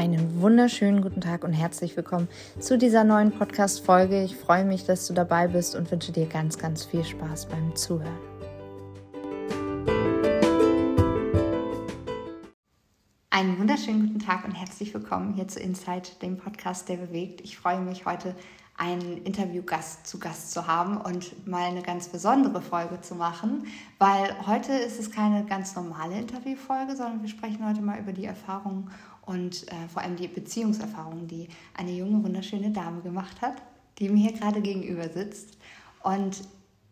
Einen wunderschönen guten Tag und herzlich willkommen zu dieser neuen Podcast-Folge. Ich freue mich, dass du dabei bist und wünsche dir ganz, ganz viel Spaß beim Zuhören. Einen wunderschönen guten Tag und herzlich willkommen hier zu Insight, dem Podcast, der bewegt. Ich freue mich heute einen Interviewgast zu Gast zu haben und mal eine ganz besondere Folge zu machen, weil heute ist es keine ganz normale Interviewfolge, sondern wir sprechen heute mal über die Erfahrungen und äh, vor allem die Beziehungserfahrungen, die eine junge, wunderschöne Dame gemacht hat, die mir hier gerade gegenüber sitzt. Und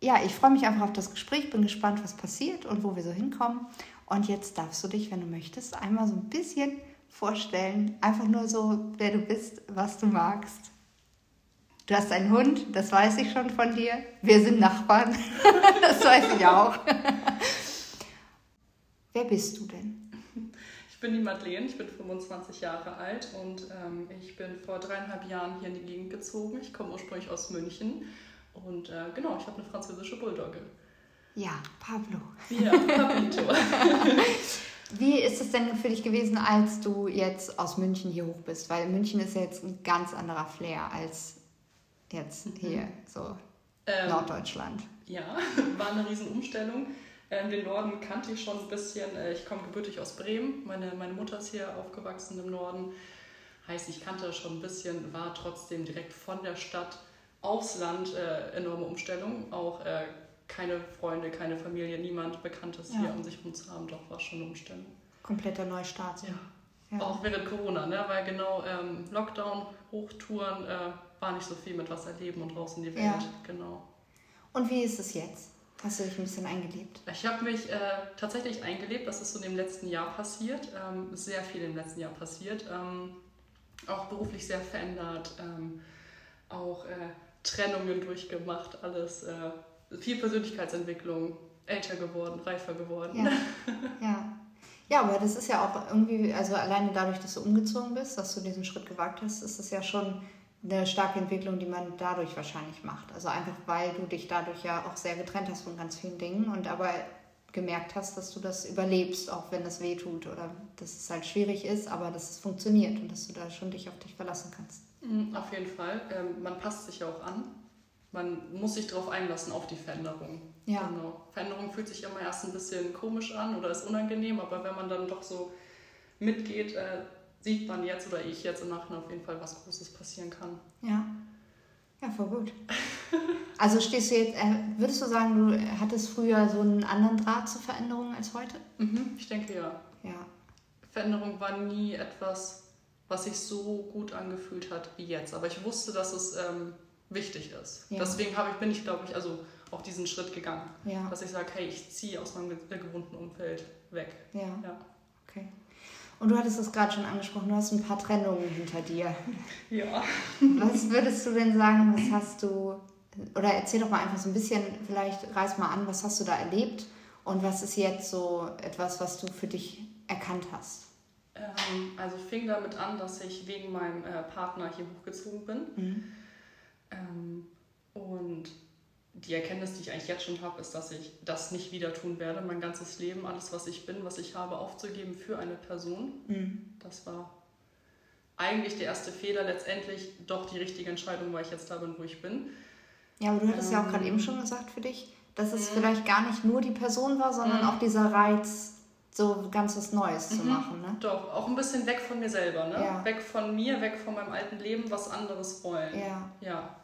ja, ich freue mich einfach auf das Gespräch, bin gespannt, was passiert und wo wir so hinkommen. Und jetzt darfst du dich, wenn du möchtest, einmal so ein bisschen vorstellen, einfach nur so, wer du bist, was du magst Du hast einen Hund, das weiß ich schon von dir. Wir sind Nachbarn, das weiß ich auch. Wer bist du denn? Ich bin die Madeleine, ich bin 25 Jahre alt und ähm, ich bin vor dreieinhalb Jahren hier in die Gegend gezogen. Ich komme ursprünglich aus München und äh, genau, ich habe eine französische Bulldogge. Ja, Pablo. Ja, Pablito. Wie ist es denn für dich gewesen, als du jetzt aus München hier hoch bist? Weil München ist ja jetzt ein ganz anderer Flair als jetzt mhm. hier, so ähm, Norddeutschland? Ja, war eine Riesenumstellung. Ähm, den Norden kannte ich schon ein bisschen. Äh, ich komme gebürtig aus Bremen. Meine, meine Mutter ist hier aufgewachsen im Norden. Heißt, ich kannte schon ein bisschen, war trotzdem direkt von der Stadt aufs Land äh, enorme Umstellung. Auch äh, keine Freunde, keine Familie, niemand Bekanntes ja. hier um sich herum zu haben. Doch war schon eine Umstellung. Kompletter Neustart. Ja. ja. Auch während Corona, ne? weil genau ähm, Lockdown, Hochtouren, äh, war nicht so viel mit Wasser leben und raus in die Welt. Ja. Genau. Und wie ist es jetzt? Hast du dich ein bisschen eingelebt? Ich habe mich äh, tatsächlich eingelebt. Das ist so im letzten Jahr passiert. Ähm, sehr viel im letzten Jahr passiert. Ähm, auch beruflich sehr verändert. Ähm, auch äh, Trennungen durchgemacht. Alles. Äh, viel Persönlichkeitsentwicklung. Älter geworden, reifer geworden. Ja. ja. Ja, aber das ist ja auch irgendwie, also alleine dadurch, dass du umgezogen bist, dass du diesen Schritt gewagt hast, ist es ja schon eine starke Entwicklung, die man dadurch wahrscheinlich macht. Also einfach, weil du dich dadurch ja auch sehr getrennt hast von ganz vielen Dingen und aber gemerkt hast, dass du das überlebst, auch wenn es weh tut oder dass es halt schwierig ist, aber dass es funktioniert und dass du da schon dich auf dich verlassen kannst. Mhm, auf jeden Fall. Ähm, man passt sich ja auch an. Man muss sich darauf einlassen, auf die Veränderung. Ja. Genau. Veränderung fühlt sich immer erst ein bisschen komisch an oder ist unangenehm, aber wenn man dann doch so mitgeht, äh, sieht man jetzt oder ich jetzt im Nachhinein auf jeden Fall, was Großes passieren kann. Ja. Ja, voll gut. Also stehst du jetzt, äh, würdest du sagen, du hattest früher so einen anderen Draht zur Veränderung als heute? Mhm, ich denke ja. Ja. Veränderung war nie etwas, was sich so gut angefühlt hat wie jetzt. Aber ich wusste, dass es ähm, wichtig ist. Ja. Deswegen ich, bin ich, glaube ich, also auf diesen Schritt gegangen. Ja. Dass ich sage, hey, ich ziehe aus meinem gewohnten Umfeld weg. Ja. ja. Okay. Und du hattest es gerade schon angesprochen, du hast ein paar Trennungen hinter dir. Ja. Was würdest du denn sagen, was hast du, oder erzähl doch mal einfach so ein bisschen, vielleicht reiß mal an, was hast du da erlebt und was ist jetzt so etwas, was du für dich erkannt hast? Ähm, also fing damit an, dass ich wegen meinem äh, Partner hier hochgezogen bin. Mhm. Ähm, und die Erkenntnis, die ich eigentlich jetzt schon habe, ist, dass ich das nicht wieder tun werde, mein ganzes Leben, alles, was ich bin, was ich habe, aufzugeben für eine Person. Mhm. Das war eigentlich der erste Fehler, letztendlich doch die richtige Entscheidung, weil ich jetzt da bin, wo ich bin. Ja, aber du hattest ähm, ja auch gerade eben schon gesagt für dich, dass es mhm. vielleicht gar nicht nur die Person war, sondern mhm. auch dieser Reiz, so ganz was Neues zu mhm. machen. Ne? Doch, auch ein bisschen weg von mir selber, ne? Ja. Weg von mir, weg von meinem alten Leben, was anderes wollen. Ja. Ja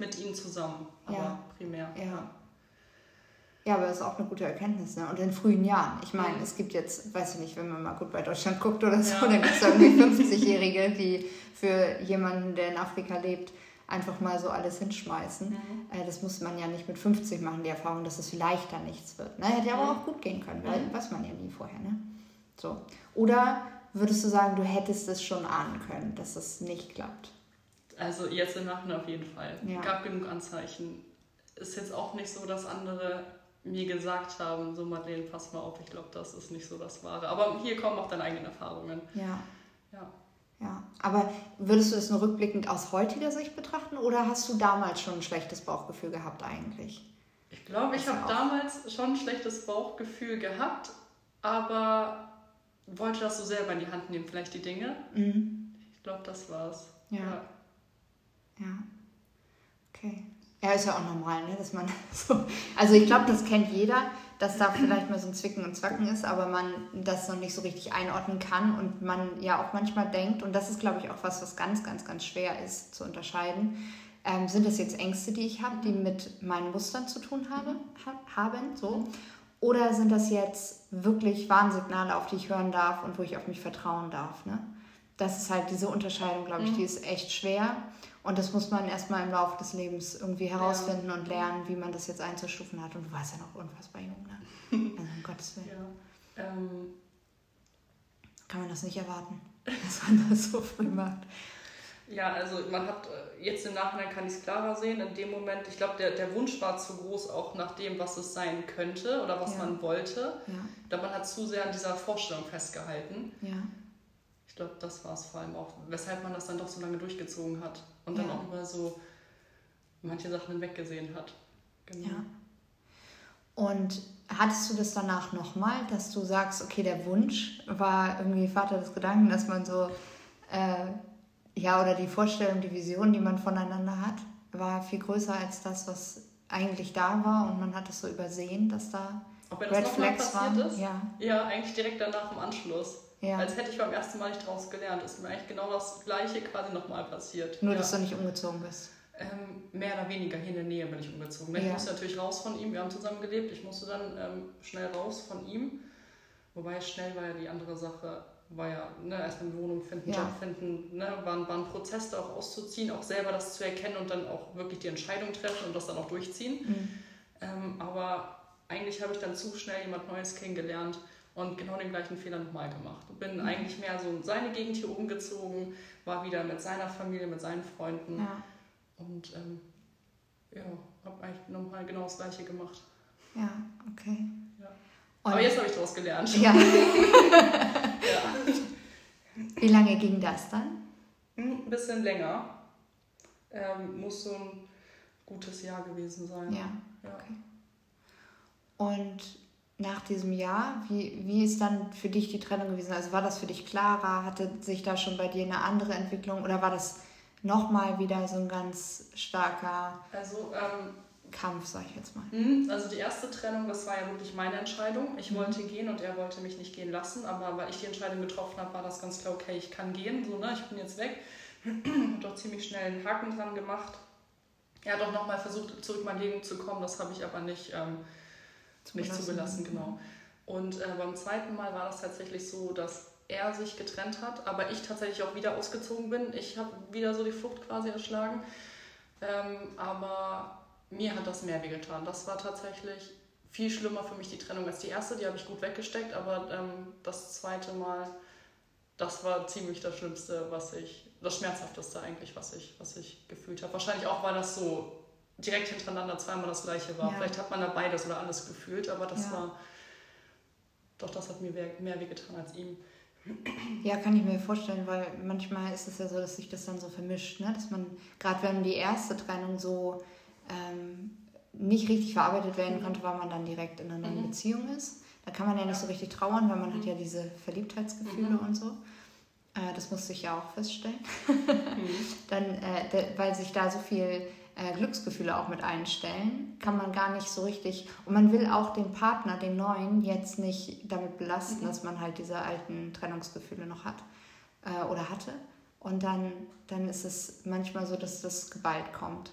mit ihnen zusammen, aber ja. primär. Ja. Ja, aber das ist auch eine gute Erkenntnis. Ne? Und in frühen Jahren. Ich meine, es gibt jetzt, weiß ich nicht, wenn man mal gut bei Deutschland guckt oder so, ja. dann gibt es irgendwie 50-Jährige, die für jemanden, der in Afrika lebt, einfach mal so alles hinschmeißen. Mhm. Das muss man ja nicht mit 50 machen, die Erfahrung, dass es vielleicht dann nichts wird. Ne? Hätte aber auch gut gehen können, weil mhm. weiß man ja nie vorher. Ne? So. Oder würdest du sagen, du hättest es schon ahnen können, dass es nicht klappt? Also jetzt im Nachhinein auf jeden Fall. Ja. Gab genug Anzeichen. Ist jetzt auch nicht so, dass andere mir gesagt haben, so Madeleine, pass mal auf, ich glaube, das ist nicht so das Wahre. Aber hier kommen auch deine eigenen Erfahrungen. Ja. Ja. Ja, aber würdest du das nur rückblickend aus heutiger Sicht betrachten oder hast du damals schon ein schlechtes Bauchgefühl gehabt eigentlich? Ich glaube, ich habe damals schon ein schlechtes Bauchgefühl gehabt, aber wollte das so selber in die Hand nehmen, vielleicht die Dinge. Mhm glaube, das war's. Ja. ja. Ja. Okay. Ja, ist ja auch normal, ne? dass man so. Also ich glaube, das kennt jeder, dass da vielleicht mal so ein Zwicken und Zwacken ist, aber man das noch nicht so richtig einordnen kann und man ja auch manchmal denkt, und das ist, glaube ich, auch was, was ganz, ganz, ganz schwer ist zu unterscheiden. Ähm, sind das jetzt Ängste, die ich habe, die mit meinen Mustern zu tun habe, ha haben, so? Oder sind das jetzt wirklich Warnsignale, auf die ich hören darf und wo ich auf mich vertrauen darf? Ne? Das ist halt diese Unterscheidung, glaube ich, die ist echt schwer. Und das muss man erstmal im Laufe des Lebens irgendwie herausfinden ja. und lernen, wie man das jetzt einzustufen hat. Und du warst ja noch unfassbar jung, ne? Also um Gottes Willen. Ja. Ähm. Kann man das nicht erwarten, dass man das so früh macht. Ja, also man hat äh, jetzt im Nachhinein kann ich es klarer sehen. In dem Moment, ich glaube, der, der Wunsch war zu groß, auch nach dem, was es sein könnte oder was ja. man wollte. Ja. Da man hat zu sehr an dieser Vorstellung festgehalten. Ja. Ich glaube, das war es vor allem auch, weshalb man das dann doch so lange durchgezogen hat und dann auch immer so manche Sachen hinweggesehen hat. Genau. Ja. Und hattest du das danach nochmal, dass du sagst, okay, der Wunsch war irgendwie Vater des Gedanken, dass man so, äh, ja, oder die Vorstellung, die Vision, die man voneinander hat, war viel größer als das, was eigentlich da war und man hat es so übersehen, dass da Ob Red Flags waren. Ist? Ja. ja, eigentlich direkt danach im Anschluss. Ja. Als hätte ich beim ersten Mal nicht daraus gelernt. Ist mir eigentlich genau das Gleiche quasi nochmal passiert. Nur, ja. dass du nicht umgezogen bist. Ähm, mehr oder weniger hier in der Nähe bin ich umgezogen. Ich musste natürlich raus von ihm. Wir haben zusammen gelebt. Ich musste dann ähm, schnell raus von ihm. Wobei schnell war ja die andere Sache, war ja ne, erstmal eine Wohnung finden, ja. Job finden, ne, war, war ein Prozess da auch auszuziehen, auch selber das zu erkennen und dann auch wirklich die Entscheidung treffen und das dann auch durchziehen. Mhm. Ähm, aber eigentlich habe ich dann zu schnell jemand Neues kennengelernt und genau den gleichen Fehler nochmal gemacht. Bin mhm. eigentlich mehr so in seine Gegend hier umgezogen, war wieder mit seiner Familie, mit seinen Freunden ja. und ähm, ja, habe eigentlich nochmal genau das gleiche gemacht. Ja, okay. Ja. Aber jetzt habe ich daraus gelernt. Ja. ja. Wie lange ging das dann? Hm, ein bisschen länger. Ähm, muss so ein gutes Jahr gewesen sein. Ja. ja. Okay. Und nach diesem Jahr, wie, wie ist dann für dich die Trennung gewesen? Also war das für dich klarer? Hatte sich da schon bei dir eine andere Entwicklung oder war das nochmal wieder so ein ganz starker also, ähm, Kampf, sag ich jetzt mal? Hm, also die erste Trennung, das war ja wirklich meine Entscheidung. Ich mhm. wollte gehen und er wollte mich nicht gehen lassen, aber weil ich die Entscheidung getroffen habe, war das ganz klar, okay, ich kann gehen, so, ne, ich bin jetzt weg. habe doch ziemlich schnell einen Haken dran gemacht. Er hat auch nochmal versucht, zurück in mein Leben zu kommen, das habe ich aber nicht... Ähm, nicht zugelassen, genau. Und äh, beim zweiten Mal war das tatsächlich so, dass er sich getrennt hat, aber ich tatsächlich auch wieder ausgezogen bin. Ich habe wieder so die Flucht quasi erschlagen. Ähm, aber mir hat das mehr wehgetan. Das war tatsächlich viel schlimmer für mich die Trennung als die erste. Die habe ich gut weggesteckt, aber ähm, das zweite Mal, das war ziemlich das Schlimmste, was ich, das Schmerzhafteste eigentlich, was ich, was ich gefühlt habe. Wahrscheinlich auch, weil das so direkt hintereinander zweimal das gleiche war. Ja. Vielleicht hat man da beides oder alles gefühlt, aber das ja. war, doch das hat mir mehr wehgetan als ihm. Ja, kann ich mir vorstellen, weil manchmal ist es ja so, dass sich das dann so vermischt, ne? dass man, gerade wenn die erste Trennung so ähm, nicht richtig verarbeitet werden mhm. konnte, weil man dann direkt in einer neuen mhm. Beziehung ist. Da kann man ja nicht so richtig trauern, weil man mhm. hat ja diese Verliebtheitsgefühle mhm. und so. Äh, das musste ich ja auch feststellen. Mhm. dann, äh, weil sich da so viel äh, Glücksgefühle auch mit einstellen, kann man gar nicht so richtig. Und man will auch den Partner, den neuen, jetzt nicht damit belasten, mhm. dass man halt diese alten Trennungsgefühle noch hat äh, oder hatte. Und dann, dann ist es manchmal so, dass das geballt kommt.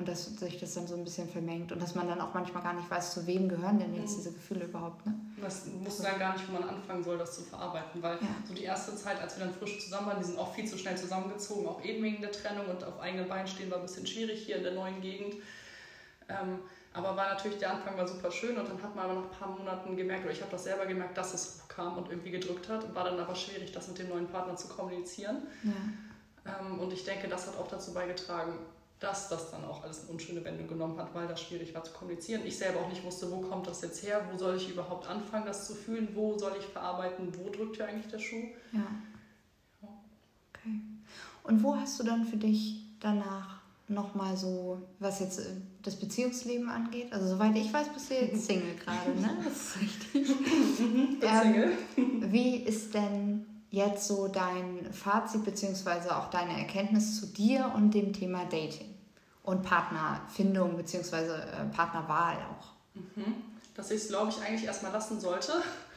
Und dass sich das dann so ein bisschen vermengt und dass man dann auch manchmal gar nicht weiß, zu wem gehören denn jetzt mhm. diese Gefühle überhaupt. Ne? Das wusste dann gar nicht, wo man anfangen soll, das zu verarbeiten, weil ja. so die erste Zeit, als wir dann frisch zusammen waren, die sind auch viel zu schnell zusammengezogen, auch eben wegen der Trennung und auf eigenen Beinen stehen war ein bisschen schwierig hier in der neuen Gegend. Ähm, aber war natürlich, der Anfang war super schön und dann hat man aber nach ein paar Monaten gemerkt, oder ich habe das selber gemerkt, dass es hochkam und irgendwie gedrückt hat und war dann aber schwierig, das mit dem neuen Partner zu kommunizieren. Ja. Ähm, und ich denke, das hat auch dazu beigetragen, dass das dann auch alles eine unschöne Wendung genommen hat, weil das schwierig war zu kommunizieren. Ich selber auch nicht wusste, wo kommt das jetzt her, wo soll ich überhaupt anfangen, das zu fühlen, wo soll ich verarbeiten, wo drückt ja eigentlich der Schuh. Ja. Okay. Und wo hast du dann für dich danach nochmal so, was jetzt äh, das Beziehungsleben angeht? Also soweit ich weiß, bist du jetzt Single gerade, ne? Das ist richtig. ähm, wie ist denn jetzt so dein Fazit bzw. auch deine Erkenntnis zu dir und dem Thema Dating und Partnerfindung bzw. Äh, Partnerwahl auch? Mhm. Dass ich es, glaube ich, eigentlich erstmal lassen sollte,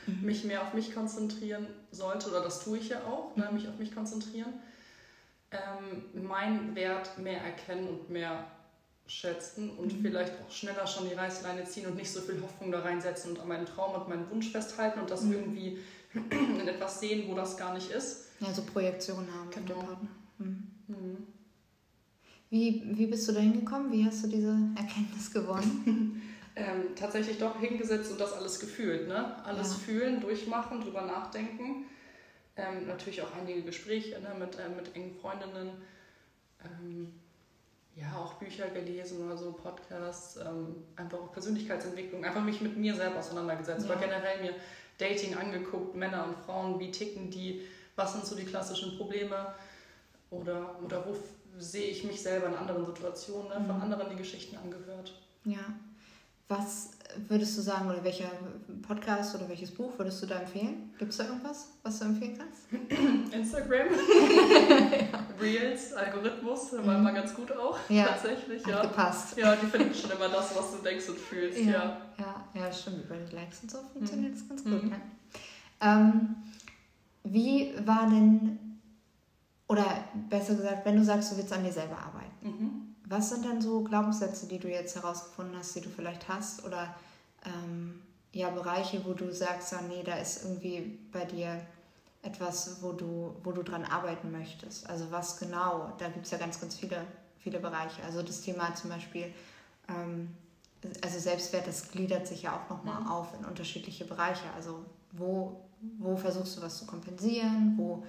mhm. mich mehr auf mich konzentrieren sollte, oder das tue ich ja auch, ne, mich auf mich konzentrieren, ähm, meinen Wert mehr erkennen und mehr schätzen und mhm. vielleicht auch schneller schon die Reißleine ziehen und nicht so viel Hoffnung da reinsetzen und an meinen Traum und meinen Wunsch festhalten und das mhm. irgendwie in etwas sehen, wo das gar nicht ist. Ja, so Projektionen haben genau. mit dem Partner. Mhm. Wie, wie bist du da hingekommen? Wie hast du diese Erkenntnis gewonnen? ähm, tatsächlich doch hingesetzt und das alles gefühlt. Ne? Alles ja. fühlen, durchmachen, drüber nachdenken. Ähm, natürlich auch einige Gespräche ne, mit, äh, mit engen Freundinnen. Ähm, ja, auch Bücher gelesen oder so, Podcasts, ähm, einfach auch Persönlichkeitsentwicklung, einfach mich mit mir selber auseinandergesetzt, ja. aber generell mir Dating angeguckt, Männer und Frauen, wie ticken die, was sind so die klassischen Probleme oder, oder wo sehe ich mich selber in anderen Situationen, ne? von mhm. anderen die Geschichten angehört. Ja. Was würdest du sagen, oder welcher Podcast oder welches Buch würdest du da empfehlen? Gibt es da irgendwas, was du empfehlen kannst? Instagram. Reels, Algorithmus, war immer ganz gut auch. Ja. Tatsächlich, ja. Gepasst. Ja, die finden schon immer das, was du denkst und fühlst. Ja, ja, ja, ja stimmt. Über die Likes und so funktioniert mhm. das ganz gut. Mhm. Ja. Ähm, wie war denn, oder besser gesagt, wenn du sagst, du willst an dir selber arbeiten, mhm was sind denn so Glaubenssätze, die du jetzt herausgefunden hast, die du vielleicht hast? Oder ähm, ja, Bereiche, wo du sagst, ja, nee, da ist irgendwie bei dir etwas, wo du, wo du dran arbeiten möchtest. Also was genau? Da gibt es ja ganz, ganz viele, viele Bereiche. Also das Thema zum Beispiel, ähm, also Selbstwert, das gliedert sich ja auch nochmal mhm. auf in unterschiedliche Bereiche. Also wo, wo versuchst du was zu kompensieren? Wo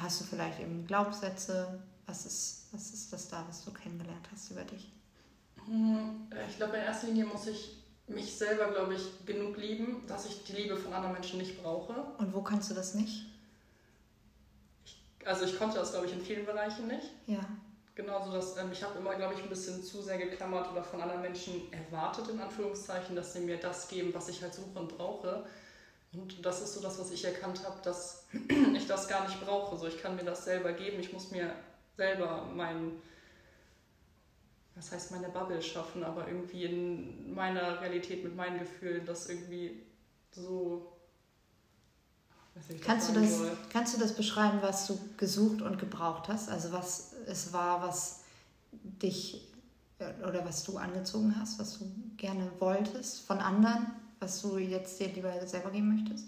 hast du vielleicht eben Glaubenssätze? Was ist, was ist das da, was du kennengelernt hast über dich? Hm, ich glaube, in erster Linie muss ich mich selber, glaube ich, genug lieben, dass ich die Liebe von anderen Menschen nicht brauche. Und wo kannst du das nicht? Ich, also ich konnte das, glaube ich, in vielen Bereichen nicht. Ja. Genauso, dass ähm, ich habe immer, glaube ich, ein bisschen zu sehr geklammert oder von anderen Menschen erwartet, in Anführungszeichen, dass sie mir das geben, was ich halt suche und brauche. Und das ist so das, was ich erkannt habe, dass ich das gar nicht brauche. So, ich kann mir das selber geben. Ich muss mir selber mein, was heißt meine Bubble schaffen, aber irgendwie in meiner Realität mit meinen Gefühlen das irgendwie so. Kannst du, das, kannst du das beschreiben, was du gesucht und gebraucht hast? Also was es war, was dich oder was du angezogen hast, was du gerne wolltest von anderen, was du jetzt dir lieber selber geben möchtest?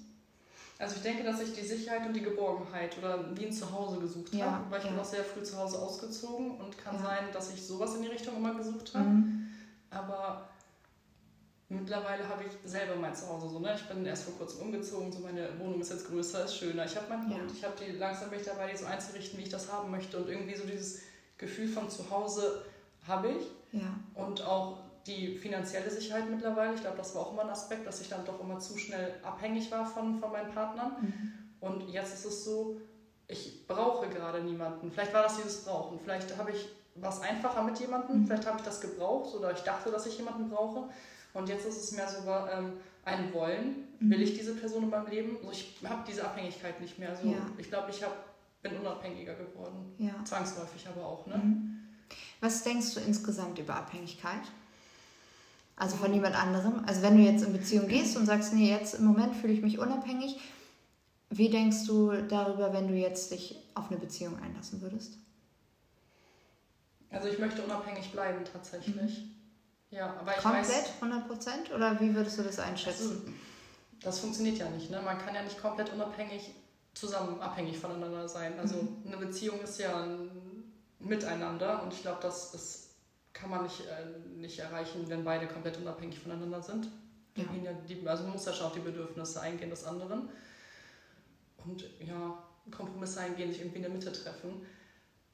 Also ich denke, dass ich die Sicherheit und die Geborgenheit oder wie ein Zuhause gesucht ja, habe, weil ich ja. bin auch sehr früh zu Hause ausgezogen und kann ja. sein, dass ich sowas in die Richtung immer gesucht habe. Mhm. Aber mittlerweile habe ich selber mein Zuhause so. Ne? Ich bin erst vor kurzem umgezogen, so meine Wohnung ist jetzt größer, ist schöner. Ich habe meinen Hund, ich habe die langsam bin ich dabei, die so einzurichten, wie ich das haben möchte und irgendwie so dieses Gefühl von Zuhause habe ich. Ja. Und auch die finanzielle Sicherheit mittlerweile. Ich glaube, das war auch immer ein Aspekt, dass ich dann doch immer zu schnell abhängig war von, von meinen Partnern. Mhm. Und jetzt ist es so, ich brauche gerade niemanden. Vielleicht war das dieses Brauchen. Vielleicht habe ich was einfacher mit jemandem. Mhm. Vielleicht habe ich das gebraucht oder ich dachte, dass ich jemanden brauche. Und jetzt ist es mehr so ähm, ein Wollen. Mhm. Will ich diese Person in meinem Leben? Also ich habe diese Abhängigkeit nicht mehr. Also ja. Ich glaube, ich hab, bin unabhängiger geworden. Ja. Zwangsläufig aber auch. Ne? Mhm. Was denkst du insgesamt über Abhängigkeit? Also von jemand anderem. Also wenn du jetzt in Beziehung gehst und sagst, nee, jetzt im Moment fühle ich mich unabhängig, wie denkst du darüber, wenn du jetzt dich auf eine Beziehung einlassen würdest? Also ich möchte unabhängig bleiben tatsächlich. Mhm. Ja, aber ich Komplett, weiß, 100 Prozent? Oder wie würdest du das einschätzen? Also, das funktioniert ja nicht. Ne? Man kann ja nicht komplett unabhängig zusammen abhängig voneinander sein. Also mhm. eine Beziehung ist ja ein Miteinander und ich glaube, das ist kann man nicht, äh, nicht erreichen, wenn beide komplett unabhängig voneinander sind. Ja. Die, also man muss ja schon auf die Bedürfnisse eingehen des anderen. Und ja, Kompromisse eingehen, sich irgendwie in der Mitte treffen.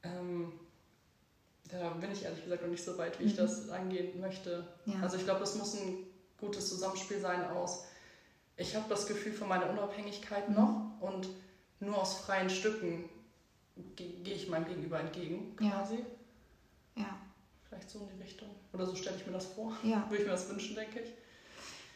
Ähm, da bin ich ehrlich gesagt noch nicht so weit, wie mhm. ich das angehen möchte. Ja. Also ich glaube, es muss ein gutes Zusammenspiel sein aus, ich habe das Gefühl von meiner Unabhängigkeit mhm. noch und nur aus freien Stücken gehe ich meinem Gegenüber entgegen, quasi. Ja. Vielleicht so in die Richtung. Oder so stelle ich mir das vor. Ja. Würde ich mir das wünschen, denke ich.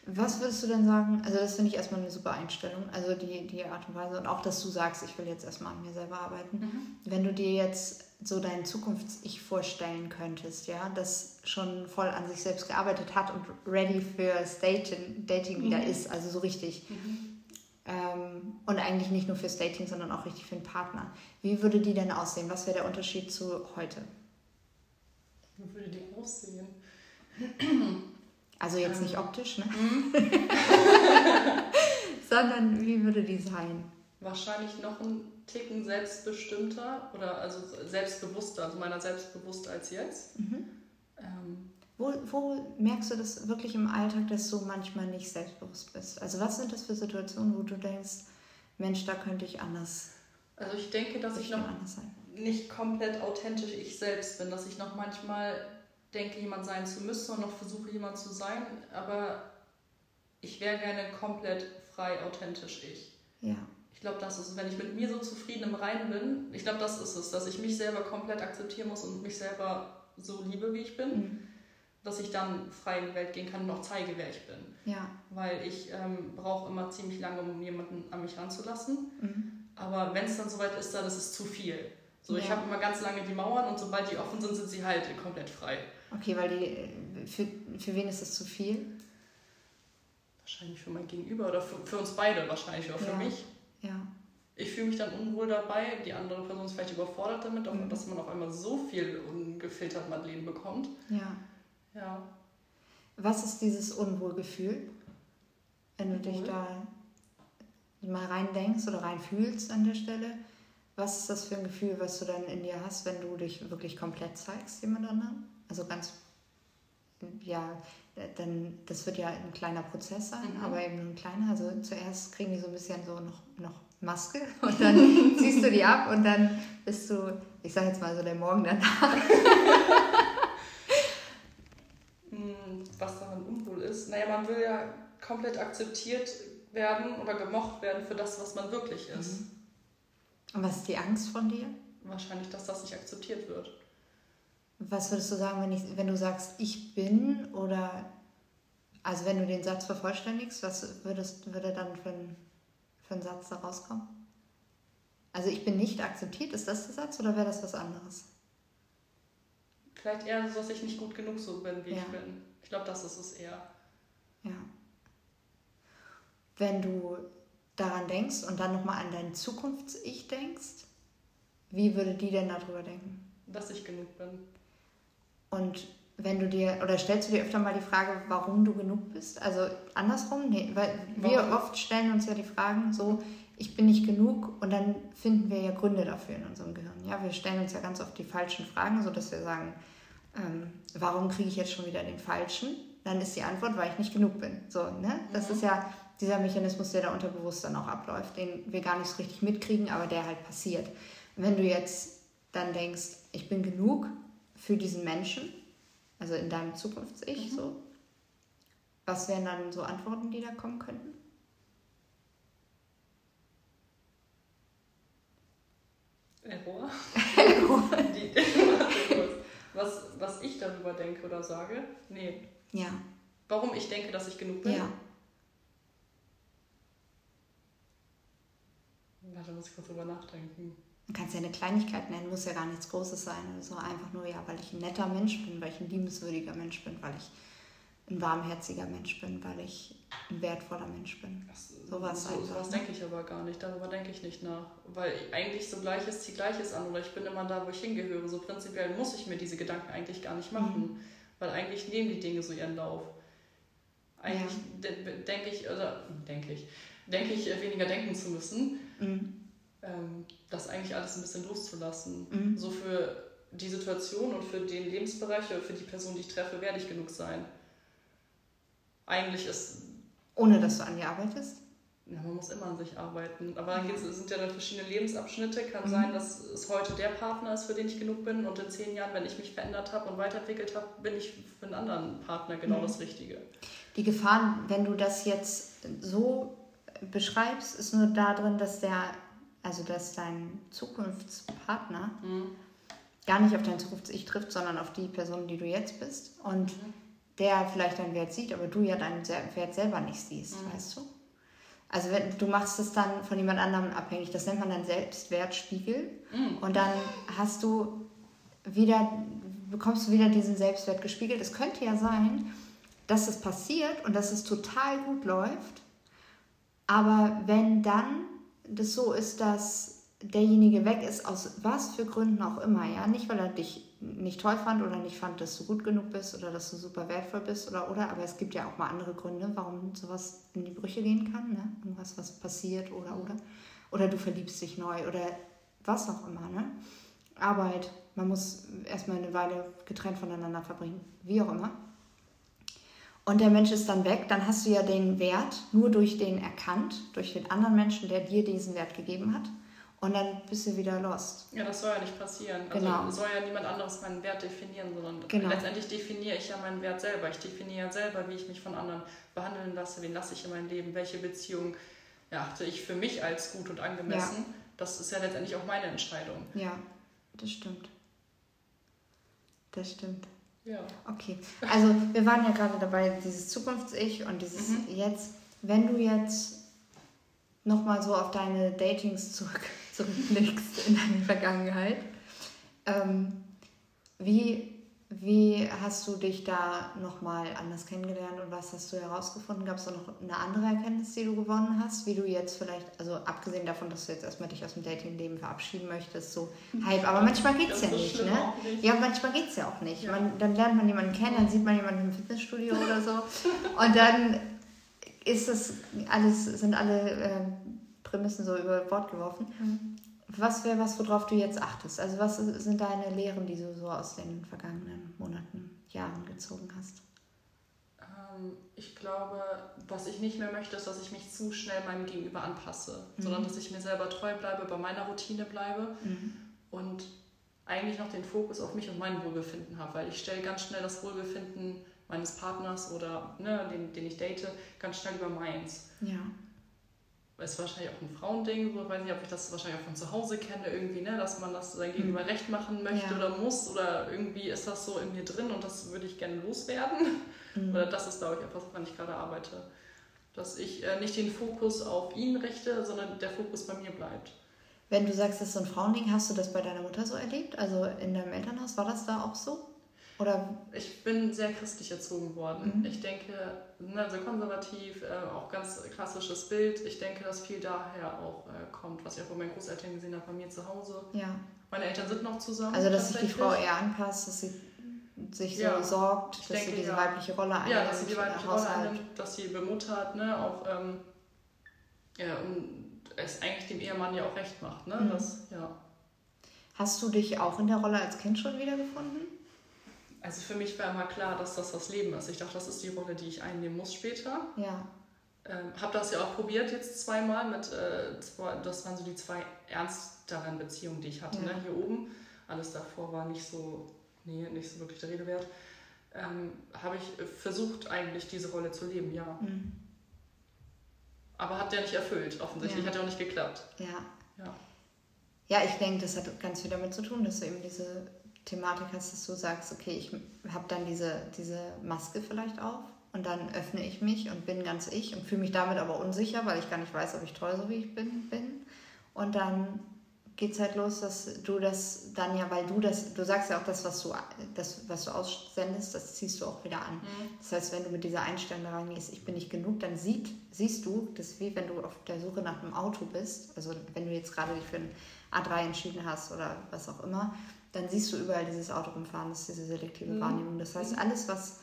Was würdest du denn sagen? Also, das finde ich erstmal eine super Einstellung. Also, die, die Art und Weise. Und auch, dass du sagst, ich will jetzt erstmal an mir selber arbeiten. Mhm. Wenn du dir jetzt so dein Zukunfts-Ich vorstellen könntest, ja, das schon voll an sich selbst gearbeitet hat und ready für Dating, Dating mhm. wieder ist, also so richtig. Mhm. Ähm, und eigentlich nicht nur fürs Dating, sondern auch richtig für einen Partner. Wie würde die denn aussehen? Was wäre der Unterschied zu heute? Wie würde die aussehen? Also jetzt nicht ähm. optisch, ne? Mhm. Sondern wie würde die sein? Wahrscheinlich noch ein Ticken selbstbestimmter oder also selbstbewusster, also meiner selbstbewusster als jetzt. Mhm. Ähm. Wo, wo merkst du das wirklich im Alltag, dass du manchmal nicht selbstbewusst bist? Also was sind das für Situationen, wo du denkst, Mensch, da könnte ich anders. Also ich denke, dass ich noch nicht komplett authentisch ich selbst bin, dass ich noch manchmal denke, jemand sein zu müssen und noch versuche, jemand zu sein, aber ich wäre gerne komplett frei, authentisch ich. Ja. Ich glaube, das ist, wenn ich mit mir so zufrieden im Reinen bin, ich glaube, das ist es, dass ich mich selber komplett akzeptieren muss und mich selber so liebe, wie ich bin, mhm. dass ich dann frei in die Welt gehen kann und auch zeige, wer ich bin. Ja. Weil ich ähm, brauche immer ziemlich lange, um jemanden an mich ranzulassen. Mhm. Aber wenn es dann soweit ist, dann ist es zu viel. So, ja. ich habe immer ganz lange die Mauern und sobald die offen sind, sind sie halt komplett frei. Okay, weil die, für, für wen ist das zu viel? Wahrscheinlich für mein Gegenüber oder für, für uns beide wahrscheinlich, auch für ja. mich. Ja. Ich fühle mich dann unwohl dabei, die andere Person ist vielleicht überfordert damit, auch, mhm. dass man auf einmal so viel ungefiltert Madeleine bekommt. Ja. Ja. Was ist dieses Unwohlgefühl, wenn du Unwohl? dich da mal reindenkst oder reinfühlst an der Stelle? Was ist das für ein Gefühl, was du dann in dir hast, wenn du dich wirklich komplett zeigst, jemand anderem? Also ganz, ja, dann, das wird ja ein kleiner Prozess sein, mhm. aber eben ein kleiner. Also zuerst kriegen die so ein bisschen so noch, noch Maske und dann ziehst du die ab und dann bist du, ich sag jetzt mal so der Morgen danach. Hm, was daran unwohl ist, naja, man will ja komplett akzeptiert werden oder gemocht werden für das, was man wirklich ist. Mhm. Und was ist die Angst von dir? Wahrscheinlich, dass das nicht akzeptiert wird. Was würdest du sagen, wenn, ich, wenn du sagst, ich bin oder also wenn du den Satz vervollständigst, was würdest, würde dann für ein, für ein Satz da rauskommen? Also ich bin nicht akzeptiert, ist das der Satz oder wäre das was anderes? Vielleicht eher so, dass ich nicht gut genug so bin, wie ja. ich bin. Ich glaube, das ist es eher. Ja. Wenn du daran denkst und dann nochmal an dein Zukunfts-Ich denkst, wie würde die denn darüber denken? Dass ich genug bin. Und wenn du dir, oder stellst du dir öfter mal die Frage, warum du genug bist? Also andersrum? Nee, weil wir warum? oft stellen uns ja die Fragen so, ich bin nicht genug und dann finden wir ja Gründe dafür in unserem Gehirn. Ja, wir stellen uns ja ganz oft die falschen Fragen, sodass wir sagen, ähm, warum kriege ich jetzt schon wieder den falschen? Dann ist die Antwort, weil ich nicht genug bin. So, ne? Das mhm. ist ja dieser Mechanismus, der da unterbewusst dann auch abläuft, den wir gar nicht so richtig mitkriegen, aber der halt passiert. wenn du jetzt dann denkst, ich bin genug, für diesen Menschen, also in deinem Zukunfts-Ich mhm. so, was wären dann so Antworten, die da kommen könnten? Error. Error. was, was ich darüber denke oder sage? Nee. Ja. Warum ich denke, dass ich genug bin? Ja. Warte, muss ich kurz drüber nachdenken. Du kannst ja eine Kleinigkeit nennen, muss ja gar nichts Großes sein oder so. Einfach nur, ja, weil ich ein netter Mensch bin, weil ich ein liebenswürdiger Mensch bin, weil ich ein warmherziger Mensch bin, weil ich ein wertvoller Mensch bin. Sowas so, sowas denke ich aber gar nicht, darüber denke ich nicht nach. Weil eigentlich so Gleiches zieht Gleiches an oder ich bin immer da, wo ich hingehöre. So prinzipiell muss ich mir diese Gedanken eigentlich gar nicht machen, mhm. weil eigentlich nehmen die Dinge so ihren Lauf. Eigentlich ja. de denke ich, oder denke ich, denke ich, weniger denken zu müssen. Mhm ähm, das eigentlich alles ein bisschen loszulassen. Mhm. So für die Situation und für den Lebensbereich oder für die Person, die ich treffe, werde ich genug sein. Eigentlich ist. Ohne dass du an dir arbeitest? Ja, man muss immer an sich arbeiten. Aber dann es sind ja dann verschiedene Lebensabschnitte. Kann mhm. sein, dass es heute der Partner ist, für den ich genug bin. Und in zehn Jahren, wenn ich mich verändert habe und weiterentwickelt habe, bin ich für einen anderen Partner genau mhm. das Richtige. Die Gefahren, wenn du das jetzt so beschreibst, ist nur darin, dass der also dass dein Zukunftspartner mhm. gar nicht auf dein Zukunfts-Ich trifft, sondern auf die Person, die du jetzt bist. Und mhm. der vielleicht deinen Wert sieht, aber du ja deinen Wert selber nicht siehst, mhm. weißt du? Also wenn, du machst es dann von jemand anderem abhängig, das nennt man dann Selbstwertspiegel mhm. und dann hast du wieder, bekommst du wieder diesen Selbstwert gespiegelt. Es könnte ja sein, dass es passiert und dass es total gut läuft, aber wenn dann das so ist, dass derjenige weg ist, aus was für Gründen auch immer, ja, nicht weil er dich nicht toll fand oder nicht fand, dass du gut genug bist oder dass du super wertvoll bist oder oder, aber es gibt ja auch mal andere Gründe, warum sowas in die Brüche gehen kann, ne? Irgendwas, was passiert oder oder. Oder du verliebst dich neu oder was auch immer, ne? Arbeit, man muss erstmal eine Weile getrennt voneinander verbringen, wie auch immer. Und der Mensch ist dann weg, dann hast du ja den Wert nur durch den erkannt, durch den anderen Menschen, der dir diesen Wert gegeben hat. Und dann bist du wieder lost. Ja, das soll ja nicht passieren. Also genau. soll ja niemand anderes meinen Wert definieren, sondern genau. letztendlich definiere ich ja meinen Wert selber. Ich definiere ja selber, wie ich mich von anderen behandeln lasse, wen lasse ich in mein Leben, welche Beziehung erachte ich für mich als gut und angemessen. Ja. Das ist ja letztendlich auch meine Entscheidung. Ja, das stimmt. Das stimmt. Ja. Okay. Also wir waren ja gerade dabei, dieses Zukunfts-Ich und dieses mhm. Jetzt. Wenn du jetzt nochmal so auf deine Datings zurück zurückblickst in deine Vergangenheit. Ähm, wie, wie hast du dich da nochmal anders kennengelernt und was hast du herausgefunden? Gab es da noch eine andere Erkenntnis, die du gewonnen hast? Wie du jetzt vielleicht, also abgesehen davon, dass du jetzt erstmal dich aus dem Dating-Leben verabschieden möchtest, so halb, aber manchmal geht es ja nicht, ne? Nicht. Ja, manchmal geht es ja auch nicht. Ja. Man, dann lernt man jemanden kennen, dann sieht man jemanden im Fitnessstudio oder so und dann ist das alles, sind alle äh, Prämissen so über Bord geworfen. Mhm. Was wäre was, worauf du jetzt achtest? Also was sind deine Lehren, die du so aus den vergangenen Monaten, Jahren gezogen hast? Ähm, ich glaube, was ich nicht mehr möchte, ist, dass ich mich zu schnell meinem Gegenüber anpasse, mhm. sondern dass ich mir selber treu bleibe, bei meiner Routine bleibe mhm. und eigentlich noch den Fokus auf mich und mein Wohlbefinden habe, weil ich stelle ganz schnell das Wohlbefinden meines Partners oder ne, den, den ich date, ganz schnell über meins. Ja ist wahrscheinlich auch ein Frauending, so, ich weiß nicht, ob ich das wahrscheinlich auch von zu Hause kenne, irgendwie, ne, dass man das sein Gegenüber mhm. recht machen möchte ja. oder muss oder irgendwie ist das so in mir drin und das würde ich gerne loswerden. Mhm. Oder das ist, glaube ich, etwas, woran ich gerade arbeite. Dass ich äh, nicht den Fokus auf ihn richte, sondern der Fokus bei mir bleibt. Wenn du sagst, das ist so ein Frauending, hast du das bei deiner Mutter so erlebt? Also in deinem Elternhaus, war das da auch so? Oder? Ich bin sehr christlich erzogen worden. Mhm. Ich denke, ne, sehr konservativ, äh, auch ganz klassisches Bild. Ich denke, dass viel daher auch äh, kommt, was ich auch bei meinen Großeltern gesehen habe, bei mir zu Hause. Ja. Meine Eltern sind noch zusammen. Also, dass sich die Frau eher anpasst, dass sie sich so ja. sorgt, ich dass denke, sie diese ja. weibliche Rolle einnimmt. Ja, dass sie die weibliche Rolle einnimmt, dass sie bemuttert, ne, auch ähm, ja, und es eigentlich dem Ehemann ja auch recht macht. Ne? Mhm. Das, ja. Hast du dich auch in der Rolle als Kind schon wiedergefunden? Also für mich war immer klar, dass das das Leben ist. Ich dachte, das ist die Rolle, die ich einnehmen muss später. Ja. Ähm, habe das ja auch probiert jetzt zweimal mit, äh, zwei, das waren so die zwei ernsteren Beziehungen, die ich hatte, ja. ne, hier oben. Alles davor war nicht so, nee, nicht so wirklich der Rede wert. Ähm, habe ich versucht, eigentlich diese Rolle zu leben, ja. Mhm. Aber hat der nicht erfüllt, offensichtlich. Ja. Hat ja auch nicht geklappt. Ja. Ja, ja ich denke, das hat ganz viel damit zu tun, dass du eben diese Thematik hast, dass du sagst, okay, ich habe dann diese, diese Maske vielleicht auf und dann öffne ich mich und bin ganz ich und fühle mich damit aber unsicher, weil ich gar nicht weiß, ob ich toll so wie ich bin, bin. Und dann geht es halt los, dass du das dann ja, weil du das, du sagst ja auch das, was du, das, was du aussendest, das ziehst du auch wieder an. Mhm. Das heißt, wenn du mit dieser Einstellung reingehst, ich bin nicht genug, dann sieht, siehst du, das ist wie wenn du auf der Suche nach einem Auto bist, also wenn du jetzt gerade dich für ein A3 entschieden hast oder was auch immer, dann siehst du überall dieses Auto rumfahren, das ist diese selektive mhm. Wahrnehmung. Das heißt, alles, was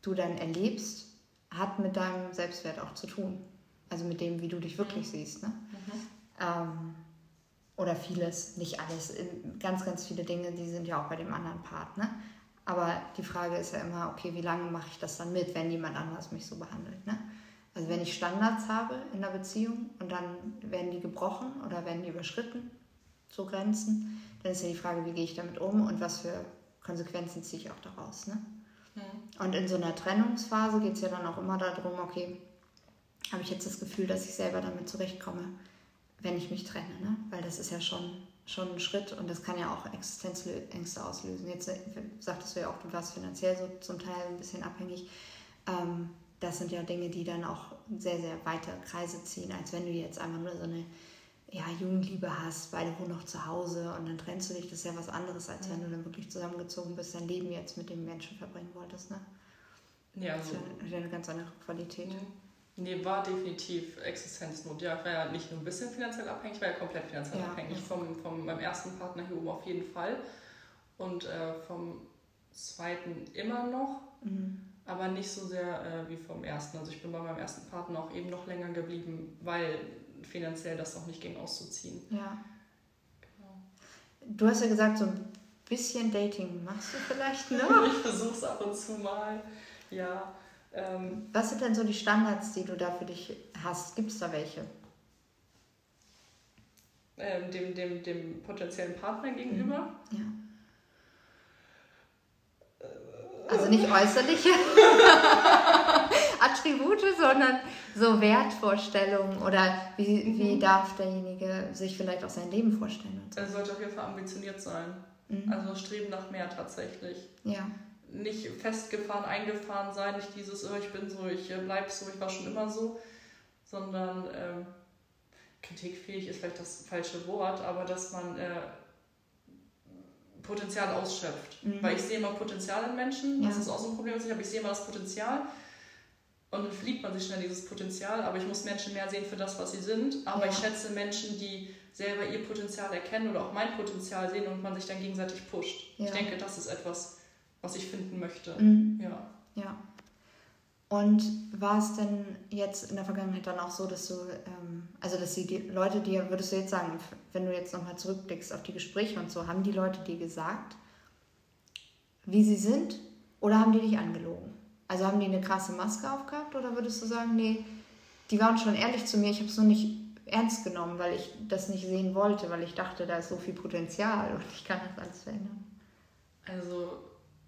du dann erlebst, hat mit deinem Selbstwert auch zu tun. Also mit dem, wie du dich wirklich mhm. siehst. Ne? Mhm. Ähm, oder vieles, nicht alles. Ganz, ganz viele Dinge, die sind ja auch bei dem anderen Part. Ne? Aber die Frage ist ja immer, okay, wie lange mache ich das dann mit, wenn jemand anders mich so behandelt? Ne? Also wenn ich Standards habe in der Beziehung und dann werden die gebrochen oder werden die überschritten, so Grenzen, dann ist ja die Frage, wie gehe ich damit um und was für Konsequenzen ziehe ich auch daraus. Ne? Mhm. Und in so einer Trennungsphase geht es ja dann auch immer darum, okay, habe ich jetzt das Gefühl, dass ich selber damit zurechtkomme, wenn ich mich trenne. Ne? Weil das ist ja schon schon ein Schritt und das kann ja auch Existenzängste auslösen. Jetzt äh, sagtest du ja auch, du warst finanziell so zum Teil ein bisschen abhängig. Ähm, das sind ja Dinge, die dann auch sehr, sehr weite Kreise ziehen, als wenn du jetzt einfach nur so eine ja, Jugendliebe hast, beide wohnen noch zu Hause und dann trennst du dich. Das ist ja was anderes, als wenn du dann wirklich zusammengezogen bist, dein Leben jetzt mit dem Menschen verbringen wolltest. Ne? Ja, das ist ja eine ganz andere Qualität. Mhm. Nee, war definitiv Existenznot. Ja, ich war ja nicht nur ein bisschen finanziell abhängig, ich war ja komplett finanziell ja, abhängig. Ja. Vom, vom meinem ersten Partner hier oben auf jeden Fall. Und äh, vom zweiten immer noch, mhm. aber nicht so sehr äh, wie vom ersten. Also ich bin bei meinem ersten Partner auch eben noch länger geblieben, weil finanziell das noch nicht ging auszuziehen. Ja. Genau. Du hast ja gesagt, so ein bisschen Dating machst du vielleicht noch? ich versuche es ab und zu mal, ja. Ähm, Was sind denn so die Standards, die du da für dich hast? Gibt es da welche? Ähm, dem, dem, dem potenziellen Partner gegenüber? Ja. Also nicht äußerliche Attribute, sondern so Wertvorstellungen oder wie, mhm. wie darf derjenige sich vielleicht auch sein Leben vorstellen? Er sollte auf jeden Fall ambitioniert sein. Mhm. Also streben nach mehr tatsächlich. Ja nicht festgefahren, eingefahren sein, nicht dieses, oh, ich bin so, ich äh, bleib so, ich war schon immer so, sondern ähm, kritikfähig ist vielleicht das falsche Wort, aber dass man äh, Potenzial ausschöpft. Mhm. Weil ich sehe immer Potenzial in Menschen, ja. das ist auch so ein Problem, was ich habe, ich sehe immer das Potenzial und dann verliebt man sich schnell dieses Potenzial, aber ich muss Menschen mehr sehen für das, was sie sind, aber ja. ich schätze Menschen, die selber ihr Potenzial erkennen oder auch mein Potenzial sehen und man sich dann gegenseitig pusht. Ja. Ich denke, das ist etwas, was ich finden möchte. Mhm. Ja. Ja. Und war es denn jetzt in der Vergangenheit dann auch so, dass du, ähm, also dass die, die Leute dir, würdest du jetzt sagen, wenn du jetzt nochmal zurückblickst auf die Gespräche und so, haben die Leute dir gesagt, wie sie sind oder haben die dich angelogen? Also haben die eine krasse Maske aufgehabt oder würdest du sagen, nee, die waren schon ehrlich zu mir, ich habe es nur nicht ernst genommen, weil ich das nicht sehen wollte, weil ich dachte, da ist so viel Potenzial und ich kann das alles verändern? Also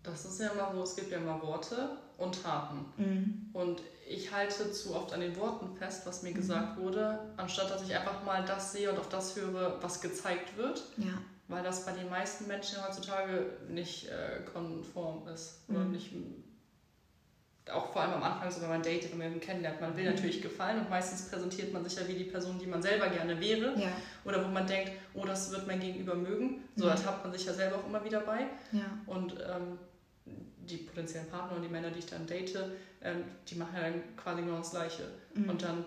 das ist ja immer so, es gibt ja immer Worte und Taten. Mhm. Und ich halte zu oft an den Worten fest, was mir mhm. gesagt wurde, anstatt dass ich einfach mal das sehe und auf das höre, was gezeigt wird. Ja. Weil das bei den meisten Menschen heutzutage nicht äh, konform ist. Mhm. Oder nicht, auch vor allem am Anfang, so wenn man datet, wenn man ihn kennenlernt. Man will mhm. natürlich gefallen und meistens präsentiert man sich ja wie die Person, die man selber gerne wäre. Ja. Oder wo man denkt, oh, das wird mein Gegenüber mögen. So ertappt man sich ja selber auch immer wieder bei. Ja. Und ähm, die potenziellen Partner und die Männer, die ich dann date, ähm, die machen ja dann quasi genau das Gleiche. Mhm. Und dann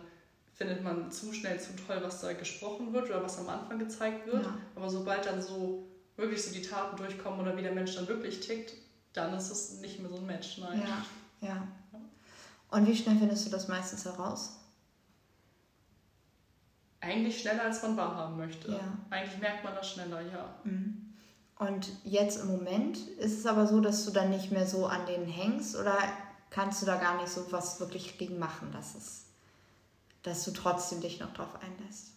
findet man zu schnell zu toll, was da gesprochen wird oder was am Anfang gezeigt wird. Ja. Aber sobald dann so wirklich so die Taten durchkommen oder wie der Mensch dann wirklich tickt, dann ist es nicht mehr so ein Match. Nein. Ja, ja. Und wie schnell findest du das meistens heraus? Eigentlich schneller, als man wahrhaben möchte. Ja. Eigentlich merkt man das schneller, ja. Mhm. Und jetzt im Moment ist es aber so, dass du dann nicht mehr so an denen hängst oder kannst du da gar nicht so was wirklich gegen machen, dass, es, dass du trotzdem dich noch drauf einlässt?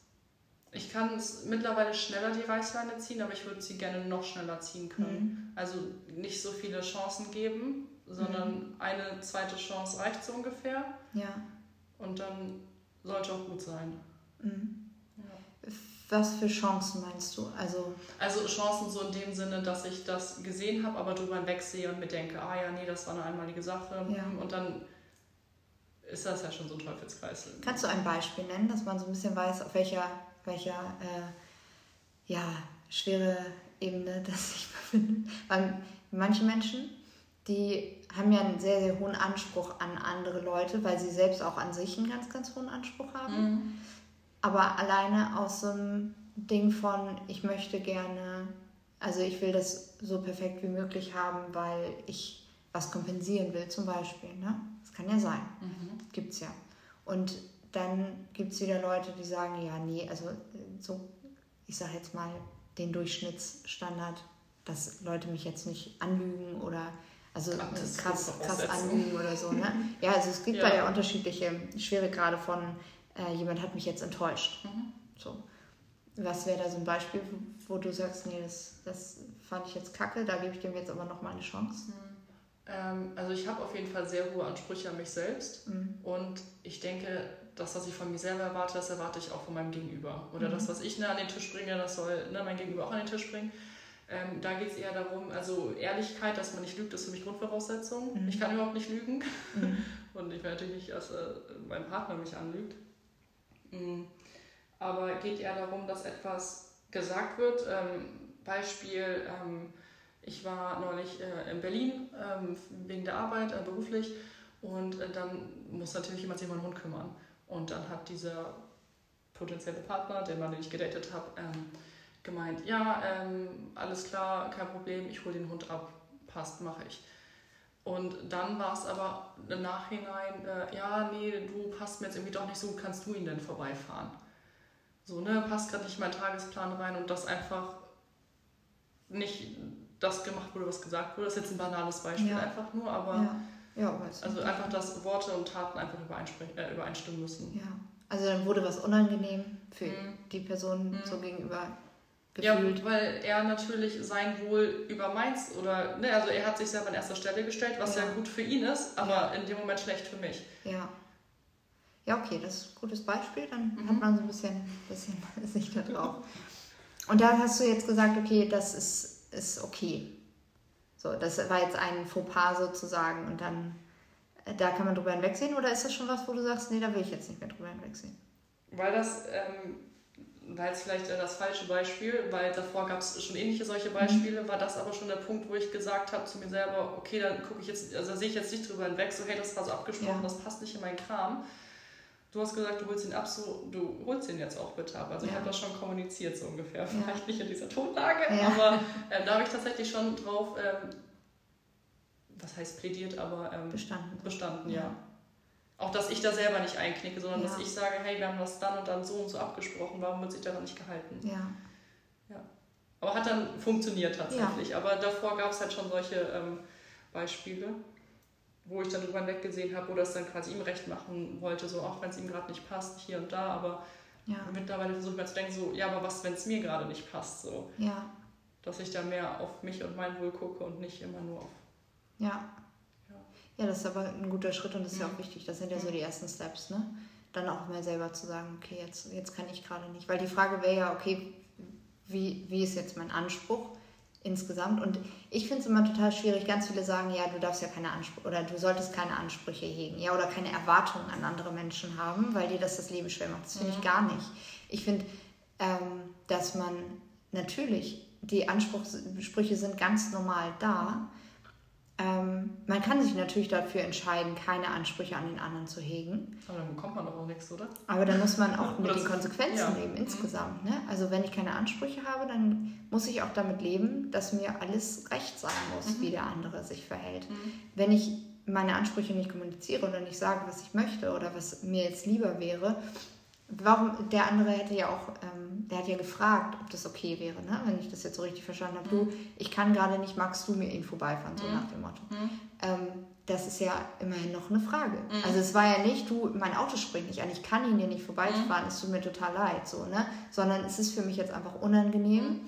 Ich kann mittlerweile schneller die Reißleine ziehen, aber ich würde sie gerne noch schneller ziehen können. Mhm. Also nicht so viele Chancen geben, sondern mhm. eine zweite Chance reicht so ungefähr. Ja. Und dann sollte auch gut sein. Mhm. Was für Chancen meinst du? Also, also Chancen so in dem Sinne, dass ich das gesehen habe, aber drüber hinwegsehe und mir denke, ah ja, nee, das war eine einmalige Sache. Ja. Und dann ist das ja schon so ein Teufelskreis. Kannst du ein Beispiel nennen, dass man so ein bisschen weiß, auf welcher, welcher äh, ja, schwere Ebene das sich befindet? Weil manche Menschen, die haben ja einen sehr, sehr hohen Anspruch an andere Leute, weil sie selbst auch an sich einen ganz, ganz hohen Anspruch haben. Mhm aber alleine aus so einem Ding von, ich möchte gerne, also ich will das so perfekt wie möglich haben, weil ich was kompensieren will, zum Beispiel. Ne? Das kann ja sein. Mhm. Gibt es ja. Und dann gibt es wieder Leute, die sagen, ja, nee, also so, ich sage jetzt mal, den Durchschnittsstandard, dass Leute mich jetzt nicht anlügen oder also krass, krass anlügen oder so. Ne? Ja, also es gibt ja. da ja unterschiedliche Schweregrade von äh, jemand hat mich jetzt enttäuscht. Mhm. So. Was wäre da so ein Beispiel, wo du sagst, nee, das, das fand ich jetzt kacke, da gebe ich dem jetzt aber nochmal eine Chance? Mhm. Ähm, also ich habe auf jeden Fall sehr hohe Ansprüche an mich selbst mhm. und ich denke, das, was ich von mir selber erwarte, das erwarte ich auch von meinem Gegenüber. Oder mhm. das, was ich ne, an den Tisch bringe, das soll ne, mein Gegenüber auch an den Tisch bringen. Ähm, da geht es eher darum, also Ehrlichkeit, dass man nicht lügt, ist für mich Grundvoraussetzung. Mhm. Ich kann überhaupt nicht lügen. Mhm. Und ich will natürlich nicht, dass äh, mein Partner mich anlügt. Mhm. Aber geht eher darum, dass etwas gesagt wird. Ähm, Beispiel, ähm, ich war neulich äh, in Berlin ähm, wegen der Arbeit, äh, beruflich, und äh, dann muss natürlich jemand sich um einen Hund kümmern. Und dann hat dieser potenzielle Partner, den Mann, den ich gedatet habe, ähm, gemeint, ja, ähm, alles klar, kein Problem, ich hole den Hund ab, passt, mache ich. Und dann war es aber im Nachhinein, äh, ja, nee, du passt mir jetzt irgendwie doch nicht so, kannst du ihn denn vorbeifahren? So, ne, passt gerade nicht in meinen Tagesplan rein und das einfach nicht das gemacht wurde, was gesagt wurde. Das ist jetzt ein banales Beispiel ja. einfach nur, aber ja. Ja, also einfach, dass Worte und Taten einfach äh, übereinstimmen müssen. Ja, also dann wurde was unangenehm für mhm. die Person mhm. so gegenüber gefühlt. Ja, weil er natürlich sein Wohl über meins oder, ne, also er hat sich selber an erster Stelle gestellt, was ja, ja gut für ihn ist, aber ja. in dem Moment schlecht für mich. Ja. Ja, okay, das ist ein gutes Beispiel, dann mhm. hat man so ein bisschen, bisschen Sicht da drauf. Und da hast du jetzt gesagt, okay, das ist, ist okay. So, das war jetzt ein Fauxpas sozusagen und dann, äh, da kann man drüber hinwegsehen oder ist das schon was, wo du sagst, nee, da will ich jetzt nicht mehr drüber hinwegsehen? Weil das, ähm, war jetzt vielleicht das falsche Beispiel, weil davor gab es schon ähnliche solche mhm. Beispiele, war das aber schon der Punkt, wo ich gesagt habe zu mir selber, okay, dann gucke ich jetzt, also sehe ich jetzt nicht drüber hinweg, so hey, das war so abgesprochen, ja. das passt nicht in meinen Kram. Du hast gesagt, du holst ihn ab, so, du holst ihn jetzt auch bitte ab. Also ja. ich habe das schon kommuniziert so ungefähr. Vielleicht nicht in dieser Tonlage, ja. aber äh, da habe ich tatsächlich schon drauf, ähm, was heißt plädiert, aber ähm, bestanden. Bestanden, ja. Auch, dass ich da selber nicht einknicke, sondern dass ich sage, hey, wir haben das dann und dann so und so abgesprochen, warum wird sich daran nicht gehalten? Ja. ja. Aber hat dann funktioniert tatsächlich. Aber davor gab es halt schon solche ähm, Beispiele wo ich dann drüber weggesehen habe, wo das dann quasi ihm recht machen wollte, so auch wenn es ihm gerade nicht passt, hier und da, aber ja. mittlerweile versuche ich mir zu denken, so, ja, aber was, wenn es mir gerade nicht passt, so. Ja. Dass ich da mehr auf mich und mein Wohl gucke und nicht immer nur auf. Ja. Ja, ja das ist aber ein guter Schritt und das ist mhm. ja auch wichtig. Das sind ja so die ersten Steps, ne? Dann auch mal selber zu sagen, okay, jetzt, jetzt kann ich gerade nicht. Weil die Frage wäre ja, okay, wie, wie ist jetzt mein Anspruch? insgesamt. Und ich finde es immer total schwierig. Ganz viele sagen, ja, du darfst ja keine Ansprüche oder du solltest keine Ansprüche hegen, ja, oder keine Erwartungen an andere Menschen haben, weil dir das das Leben schwer macht. Das finde ich mhm. gar nicht. Ich finde, ähm, dass man natürlich die Ansprüche sind ganz normal da. Ähm, man kann sich natürlich dafür entscheiden, keine Ansprüche an den anderen zu hegen. Aber dann bekommt man doch auch nichts, oder? Aber dann muss man auch mit den Konsequenzen ja. leben insgesamt. Ne? Also wenn ich keine Ansprüche habe, dann muss ich auch damit leben, dass mir alles recht sein muss, mhm. wie der andere sich verhält. Mhm. Wenn ich meine Ansprüche nicht kommuniziere oder nicht sage, was ich möchte oder was mir jetzt lieber wäre, warum der andere hätte ja auch, ähm, der hat ja gefragt, ob das okay wäre, ne? wenn ich das jetzt so richtig verstanden habe. Mhm. Du, ich kann gerade nicht, magst du mir ihn vorbeifahren, so mhm. nach dem Motto. Mhm. Ähm, das ist ja immerhin noch eine Frage. Mhm. Also es war ja nicht, du, mein Auto springt nicht an, ich kann ihn dir nicht vorbeifahren, mhm. es tut mir total leid, so, ne? Sondern es ist für mich jetzt einfach unangenehm mhm.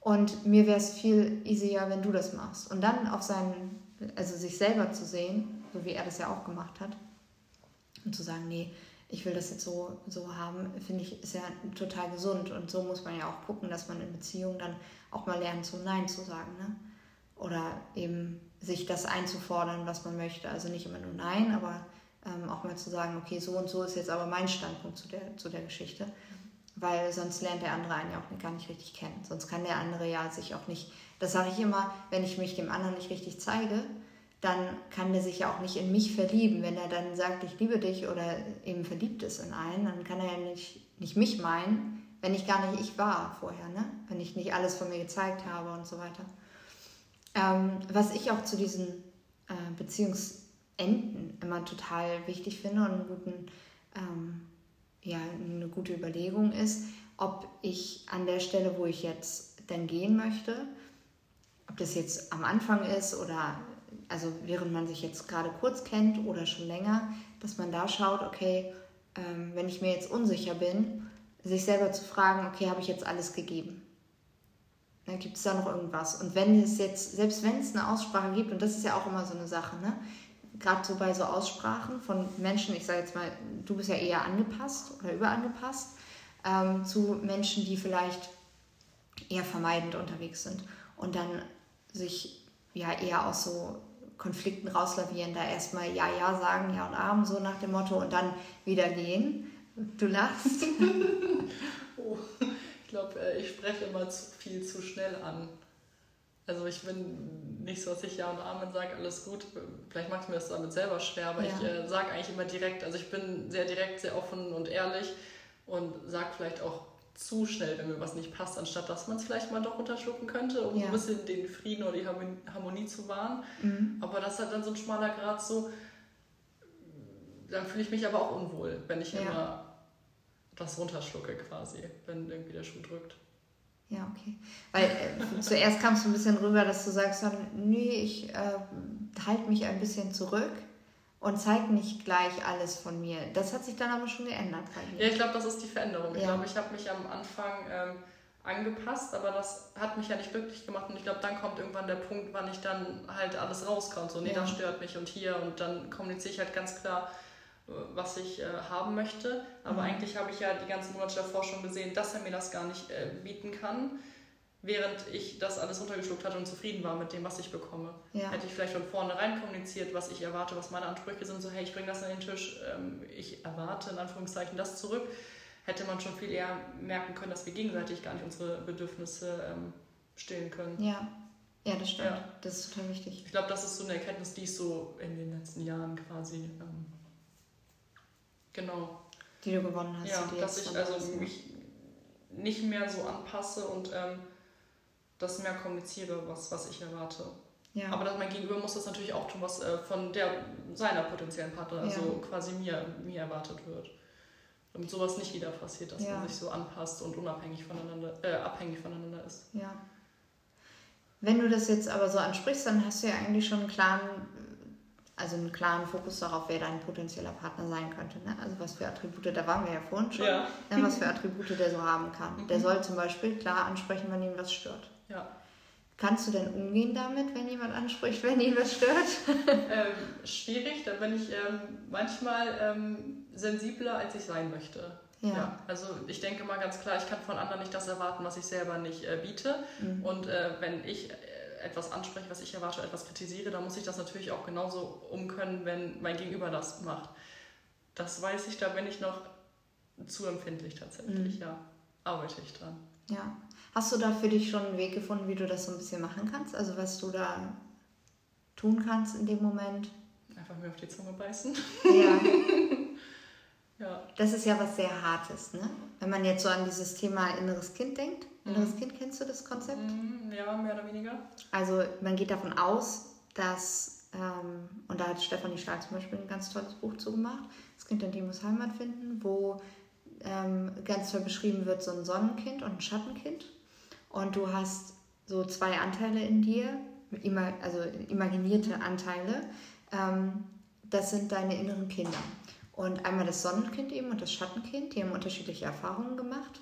und mir wäre es viel easier, wenn du das machst. Und dann auf seinen, also sich selber zu sehen, so wie er das ja auch gemacht hat, und zu sagen, nee, ich will das jetzt so, so haben, finde ich, ist ja total gesund. Und so muss man ja auch gucken, dass man in Beziehungen dann auch mal lernt, so Nein zu sagen. Ne? Oder eben sich das einzufordern, was man möchte. Also nicht immer nur Nein, aber ähm, auch mal zu sagen, okay, so und so ist jetzt aber mein Standpunkt zu der, zu der Geschichte. Weil sonst lernt der andere einen ja auch gar nicht richtig kennen. Sonst kann der andere ja sich auch nicht, das sage ich immer, wenn ich mich dem anderen nicht richtig zeige, dann kann der sich ja auch nicht in mich verlieben. Wenn er dann sagt, ich liebe dich oder eben verliebt ist in einen, dann kann er ja nicht, nicht mich meinen, wenn ich gar nicht ich war vorher, ne? wenn ich nicht alles von mir gezeigt habe und so weiter. Ähm, was ich auch zu diesen äh, Beziehungsenden immer total wichtig finde und einen guten, ähm, ja, eine gute Überlegung ist, ob ich an der Stelle, wo ich jetzt dann gehen möchte, ob das jetzt am Anfang ist oder also während man sich jetzt gerade kurz kennt oder schon länger, dass man da schaut, okay, ähm, wenn ich mir jetzt unsicher bin, sich selber zu fragen, okay, habe ich jetzt alles gegeben? Ne, gibt es da noch irgendwas? Und wenn es jetzt, selbst wenn es eine Aussprache gibt, und das ist ja auch immer so eine Sache, ne? gerade so bei so Aussprachen von Menschen, ich sage jetzt mal, du bist ja eher angepasst oder überangepasst, ähm, zu Menschen, die vielleicht eher vermeidend unterwegs sind und dann sich ja eher aus so Konflikten rauslavieren, da erstmal Ja, Ja sagen, Ja und Abend, so nach dem Motto und dann wieder gehen. Du lachst. oh, ich glaube, äh, ich spreche immer zu viel zu schnell an. Also ich bin nicht so, dass ich Ja und Amen sage, alles gut. Vielleicht macht mir das damit selber schwer, aber ja. ich äh, sage eigentlich immer direkt. Also ich bin sehr direkt, sehr offen und ehrlich und sage vielleicht auch zu schnell, wenn mir was nicht passt, anstatt dass man es vielleicht mal doch unterschlucken könnte, um ja. so ein bisschen den Frieden oder die Harmonie zu wahren. Mhm. Aber das ist halt dann so ein schmaler Grad so, dann fühle ich mich aber auch unwohl, wenn ich ja. immer das runterschlucke quasi, wenn irgendwie der Schuh drückt. Ja, okay. Weil äh, zuerst kam es ein bisschen rüber, dass du sagst, nee, ich äh, halte mich ein bisschen zurück und zeigt nicht gleich alles von mir. Das hat sich dann aber schon geändert bei dir. Ja, ich glaube, das ist die Veränderung. Ich glaube, ich habe mich am Anfang ähm, angepasst, aber das hat mich ja nicht glücklich gemacht und ich glaube, dann kommt irgendwann der Punkt, wann ich dann halt alles rauskommt. So, nee, ja. das stört mich und hier und dann kommuniziere ich halt ganz klar, äh, was ich äh, haben möchte. Aber mhm. eigentlich habe ich ja die ganzen Monate davor schon gesehen, dass er mir das gar nicht äh, bieten kann während ich das alles runtergeschluckt hatte und zufrieden war mit dem, was ich bekomme. Ja. Hätte ich vielleicht von vornherein kommuniziert, was ich erwarte, was meine Ansprüche sind, so hey, ich bringe das an den Tisch, ähm, ich erwarte in Anführungszeichen das zurück, hätte man schon viel eher merken können, dass wir gegenseitig gar nicht unsere Bedürfnisse ähm, stillen können. Ja. Ja, das stimmt. Ja. Das ist total wichtig. Ich glaube, das ist so eine Erkenntnis, die ich so in den letzten Jahren quasi ähm, genau. Die du gewonnen hast. Ja, dass ich also mich nicht mehr so anpasse und ähm, das mehr kommuniziere, was, was ich erwarte. Ja. Aber mein Gegenüber muss das natürlich auch tun, was äh, von der, seiner potenziellen Partner, also ja. quasi mir, mir erwartet wird. Damit sowas nicht wieder passiert, dass ja. man sich so anpasst und unabhängig voneinander, äh, abhängig voneinander ist. Ja. Wenn du das jetzt aber so ansprichst, dann hast du ja eigentlich schon einen klaren, also einen klaren Fokus darauf, wer dein potenzieller Partner sein könnte. Ne? Also was für Attribute, da waren wir ja vorhin schon, ja. Ne, was für Attribute der so haben kann. Der mhm. soll zum Beispiel klar ansprechen, wenn ihm was stört. Ja. Kannst du denn umgehen damit, wenn jemand anspricht, wenn ihn was stört? ähm, schwierig, da bin ich ähm, manchmal ähm, sensibler, als ich sein möchte. Ja. ja. Also ich denke mal ganz klar, ich kann von anderen nicht das erwarten, was ich selber nicht äh, biete. Mhm. Und äh, wenn ich äh, etwas anspreche, was ich erwarte, etwas kritisiere, dann muss ich das natürlich auch genauso umkönnen, wenn mein Gegenüber das macht. Das weiß ich, da bin ich noch zu empfindlich tatsächlich, mhm. ja. Arbeite ich dran. Ja. Hast du da für dich schon einen Weg gefunden, wie du das so ein bisschen machen kannst? Also was du da tun kannst in dem Moment? Einfach mir auf die Zunge beißen. Ja. ja. Das ist ja was sehr Hartes, ne? Wenn man jetzt so an dieses Thema inneres Kind denkt. Inneres mhm. Kind, kennst du das Konzept? Mhm, ja, mehr oder weniger. Also man geht davon aus, dass, ähm, und da hat Stefanie Stahl zum Beispiel ein ganz tolles Buch zugemacht, das Kind in dem muss Heimat finden, wo ähm, ganz toll beschrieben wird, so ein Sonnenkind und ein Schattenkind. Und du hast so zwei Anteile in dir, also imaginierte Anteile. Ähm, das sind deine inneren Kinder. Und einmal das Sonnenkind eben und das Schattenkind, die haben unterschiedliche Erfahrungen gemacht.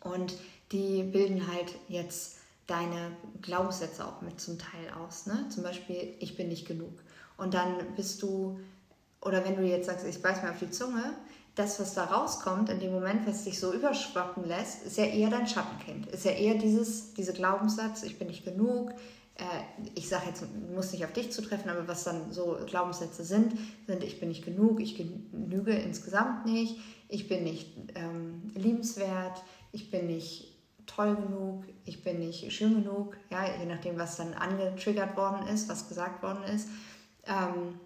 Und die bilden halt jetzt deine Glaubenssätze auch mit zum Teil aus. Ne? Zum Beispiel, ich bin nicht genug. Und dann bist du, oder wenn du jetzt sagst, ich beiß mir auf die Zunge, das, was da rauskommt, in dem Moment, was dich so überschwappen lässt, ist ja eher dein Schattenkind. Ist ja eher dieses, dieser Glaubenssatz, ich bin nicht genug. Äh, ich sage jetzt, muss nicht auf dich zutreffen, aber was dann so Glaubenssätze sind, sind, ich bin nicht genug, ich genüge insgesamt nicht, ich bin nicht ähm, liebenswert, ich bin nicht toll genug, ich bin nicht schön genug, ja, je nachdem, was dann angetriggert worden ist, was gesagt worden ist. Ähm,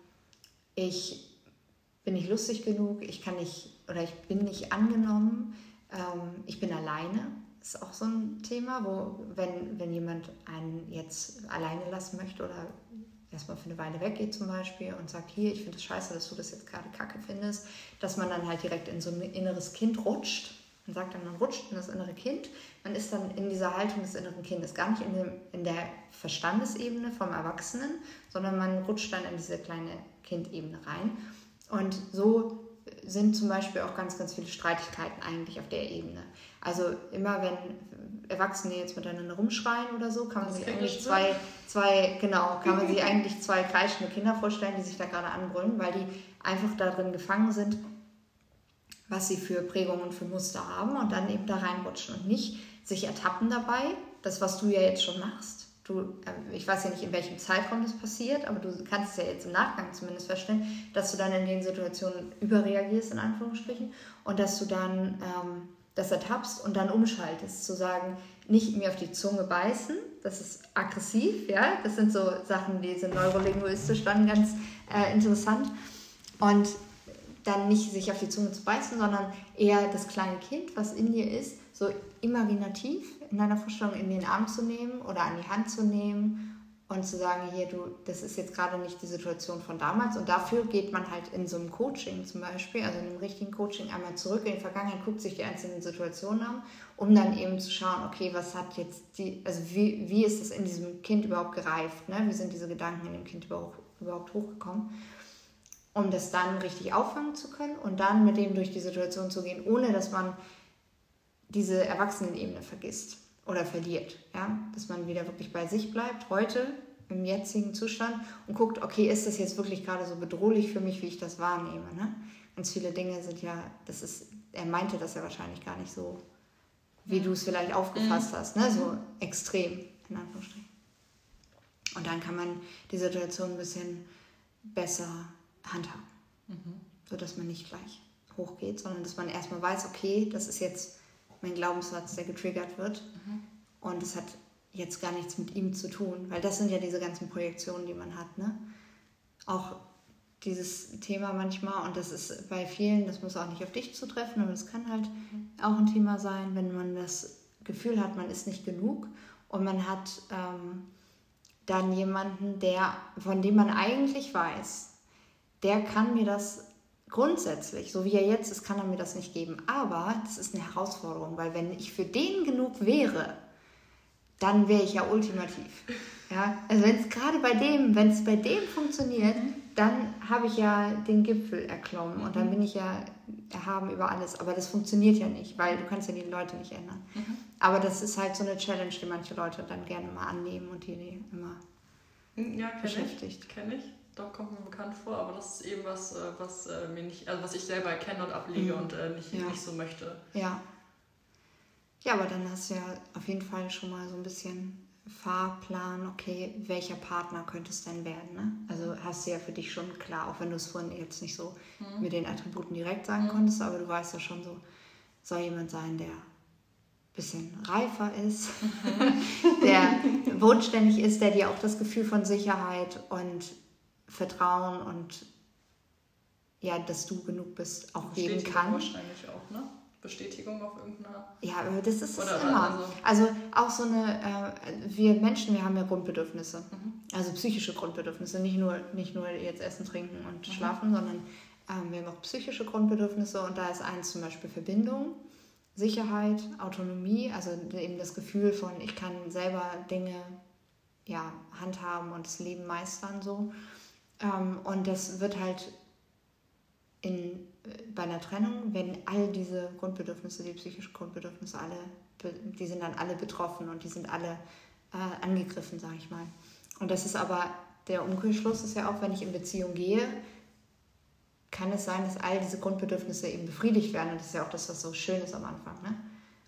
ich bin nicht lustig genug, ich kann nicht oder ich bin nicht angenommen, ähm, ich bin alleine. Das ist auch so ein Thema, wo, wenn, wenn jemand einen jetzt alleine lassen möchte oder erstmal für eine Weile weggeht zum Beispiel und sagt, hier, ich finde es scheiße, dass du das jetzt gerade kacke findest, dass man dann halt direkt in so ein inneres Kind rutscht. Man sagt dann, man rutscht in das innere Kind. Man ist dann in dieser Haltung des inneren Kindes, gar nicht in, dem, in der Verstandesebene vom Erwachsenen, sondern man rutscht dann in diese kleine Kindebene rein. Und so sind zum Beispiel auch ganz, ganz viele Streitigkeiten eigentlich auf der Ebene. Also immer wenn Erwachsene jetzt miteinander rumschreien oder so, kann man das sich eigentlich zwei, zwei, genau, kann man sich eigentlich zwei kreischende Kinder vorstellen, die sich da gerade anbrüllen, weil die einfach darin gefangen sind, was sie für Prägungen und für Muster haben und dann eben da reinrutschen und nicht sich ertappen dabei, das, was du ja jetzt schon machst. Du, äh, ich weiß ja nicht, in welchem Zeitraum das passiert, aber du kannst es ja jetzt im Nachgang zumindest feststellen, dass du dann in den Situationen überreagierst, in Anführungsstrichen, und dass du dann ähm, das ertappst und dann umschaltest, zu sagen, nicht mir auf die Zunge beißen, das ist aggressiv, ja, das sind so Sachen, die sind neurolinguistisch dann ganz äh, interessant. Und dann nicht sich auf die Zunge zu beißen, sondern eher das kleine Kind, was in dir ist, so imaginativ in deiner Vorstellung in den Arm zu nehmen oder an die Hand zu nehmen und zu sagen, hier, du, das ist jetzt gerade nicht die Situation von damals. Und dafür geht man halt in so einem Coaching zum Beispiel, also in einem richtigen Coaching, einmal zurück in die Vergangenheit, guckt sich die einzelnen Situationen an, um dann eben zu schauen, okay, was hat jetzt die, also wie, wie ist es in diesem Kind überhaupt gereift, ne? wie sind diese Gedanken in dem Kind überhaupt, überhaupt hochgekommen, um das dann richtig auffangen zu können und dann mit dem durch die Situation zu gehen, ohne dass man diese Erwachsenenebene vergisst oder verliert. Ja? Dass man wieder wirklich bei sich bleibt, heute im jetzigen Zustand und guckt, okay, ist das jetzt wirklich gerade so bedrohlich für mich, wie ich das wahrnehme. Ne? Ganz viele Dinge sind ja, das ist, er meinte das ja wahrscheinlich gar nicht so, wie du es vielleicht aufgefasst mhm. hast, ne? so extrem, in Anführungsstrichen. Und dann kann man die Situation ein bisschen besser handhaben, mhm. sodass man nicht gleich hochgeht, sondern dass man erstmal weiß, okay, das ist jetzt mein Glaubenssatz, der getriggert wird. Mhm. Und es hat jetzt gar nichts mit ihm zu tun, weil das sind ja diese ganzen Projektionen, die man hat. Ne? Auch dieses Thema manchmal, und das ist bei vielen, das muss auch nicht auf dich zutreffen, aber es kann halt mhm. auch ein Thema sein, wenn man das Gefühl hat, man ist nicht genug und man hat ähm, dann jemanden, der, von dem man eigentlich weiß, der kann mir das grundsätzlich, so wie er jetzt ist, kann er mir das nicht geben. Aber das ist eine Herausforderung, weil wenn ich für den genug wäre, dann wäre ich ja ultimativ. Ja? Also wenn es gerade bei dem, wenn es bei dem funktioniert, dann habe ich ja den Gipfel erklommen und dann bin ich ja erhaben über alles. Aber das funktioniert ja nicht, weil du kannst ja die Leute nicht ändern. Mhm. Aber das ist halt so eine Challenge, die manche Leute dann gerne mal annehmen und die immer ja, kenn beschäftigt. Ich, kenn ich. Doch, kommt mir bekannt vor, aber das ist eben was, äh, was äh, mir nicht, also was ich selber erkenne und ablege mhm. und äh, nicht, ja. nicht so möchte. Ja. Ja, aber dann hast du ja auf jeden Fall schon mal so ein bisschen Fahrplan, okay, welcher Partner könnte es denn werden? Ne? Also hast du ja für dich schon klar, auch wenn du es vorhin jetzt nicht so mhm. mit den Attributen direkt sagen mhm. konntest, aber du weißt ja schon so, soll jemand sein, der ein bisschen reifer ist, mhm. der bodenständig ist, der dir auch das Gefühl von Sicherheit und Vertrauen und ja, dass du genug bist, auch geben kann. wahrscheinlich auch, ne? Bestätigung auf irgendeiner. Ja, aber das ist es immer. Also, also, auch so eine, äh, wir Menschen, wir haben ja Grundbedürfnisse. Mhm. Also psychische Grundbedürfnisse, nicht nur, nicht nur jetzt Essen, Trinken und mhm. Schlafen, sondern ähm, wir haben auch psychische Grundbedürfnisse und da ist eins zum Beispiel Verbindung, Sicherheit, Autonomie, also eben das Gefühl von, ich kann selber Dinge ja, handhaben und das Leben meistern so. Ähm, und das wird halt in, bei einer Trennung, wenn all diese Grundbedürfnisse, die psychischen Grundbedürfnisse, alle, die sind dann alle betroffen und die sind alle äh, angegriffen, sage ich mal. Und das ist aber, der Umkehrschluss ist ja auch, wenn ich in Beziehung gehe, kann es sein, dass all diese Grundbedürfnisse eben befriedigt werden. Und das ist ja auch das, was so schön ist am Anfang. Ne?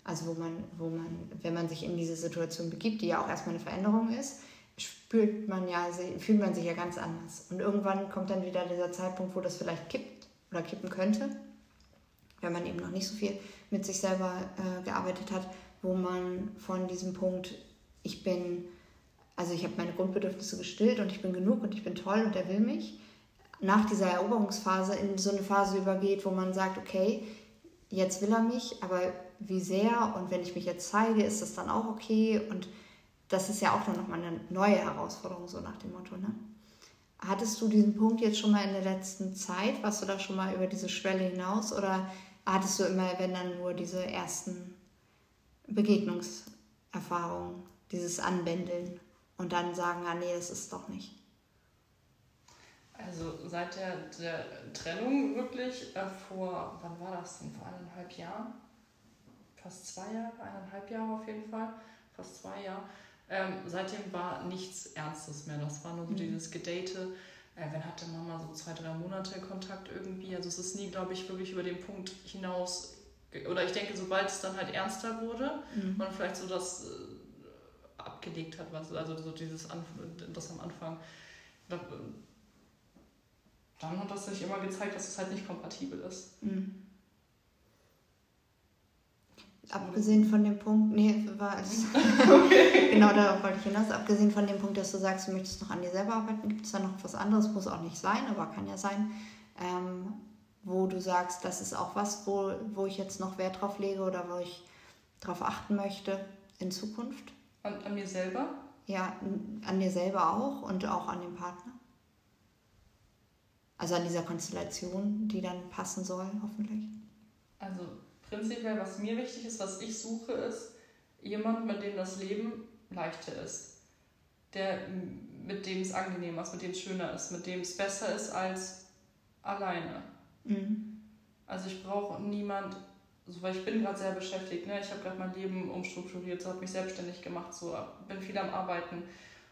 Also wo man, wo man, wenn man sich in diese Situation begibt, die ja auch erstmal eine Veränderung ist, spürt man ja, fühlt man sich ja ganz anders. Und irgendwann kommt dann wieder dieser Zeitpunkt, wo das vielleicht kippt oder kippen könnte, wenn man eben noch nicht so viel mit sich selber äh, gearbeitet hat, wo man von diesem Punkt, ich bin, also ich habe meine Grundbedürfnisse gestillt und ich bin genug und ich bin toll und er will mich, nach dieser Eroberungsphase in so eine Phase übergeht, wo man sagt, okay, jetzt will er mich, aber wie sehr und wenn ich mich jetzt zeige, ist das dann auch okay und das ist ja auch dann nochmal eine neue Herausforderung, so nach dem Motto. Ne? Hattest du diesen Punkt jetzt schon mal in der letzten Zeit? Warst du da schon mal über diese Schwelle hinaus? Oder hattest du immer, wenn dann nur diese ersten Begegnungserfahrungen, dieses Anbändeln und dann sagen, ah nee, das ist doch nicht? Also seit der, der Trennung wirklich äh, vor, wann war das denn? Vor eineinhalb Jahren? Fast zwei Jahre, eineinhalb Jahre auf jeden Fall, fast zwei Jahre. Ähm, seitdem war nichts Ernstes mehr. Das war nur so mhm. dieses Gedate. Äh, wenn hatte man mal so zwei, drei Monate Kontakt irgendwie. Also es ist nie, glaube ich, wirklich über den Punkt hinaus. Oder ich denke, sobald es dann halt ernster wurde, mhm. man vielleicht so das äh, abgelegt hat, was, also so dieses Anf das am Anfang dann hat das sich immer gezeigt, dass es halt nicht kompatibel ist. Mhm. Abgesehen von dem Punkt, nee, war alles. okay. genau darauf wollte ich hinaus. Abgesehen von dem Punkt, dass du sagst, du möchtest noch an dir selber arbeiten, gibt es da noch was anderes, muss auch nicht sein, aber kann ja sein, ähm, wo du sagst, das ist auch was, wo, wo ich jetzt noch Wert drauf lege oder wo ich drauf achten möchte in Zukunft? An, an mir selber? Ja, an dir selber auch und auch an dem Partner. Also an dieser Konstellation, die dann passen soll, hoffentlich. Also prinzipiell, was mir wichtig ist, was ich suche, ist jemand, mit dem das Leben leichter ist. Der, mit dem es angenehmer ist, mit dem es schöner ist, mit dem es besser ist als alleine. Mhm. Also ich brauche niemand, so, weil ich bin gerade sehr beschäftigt, ne? ich habe gerade mein Leben umstrukturiert, so habe mich selbstständig gemacht, so bin viel am Arbeiten.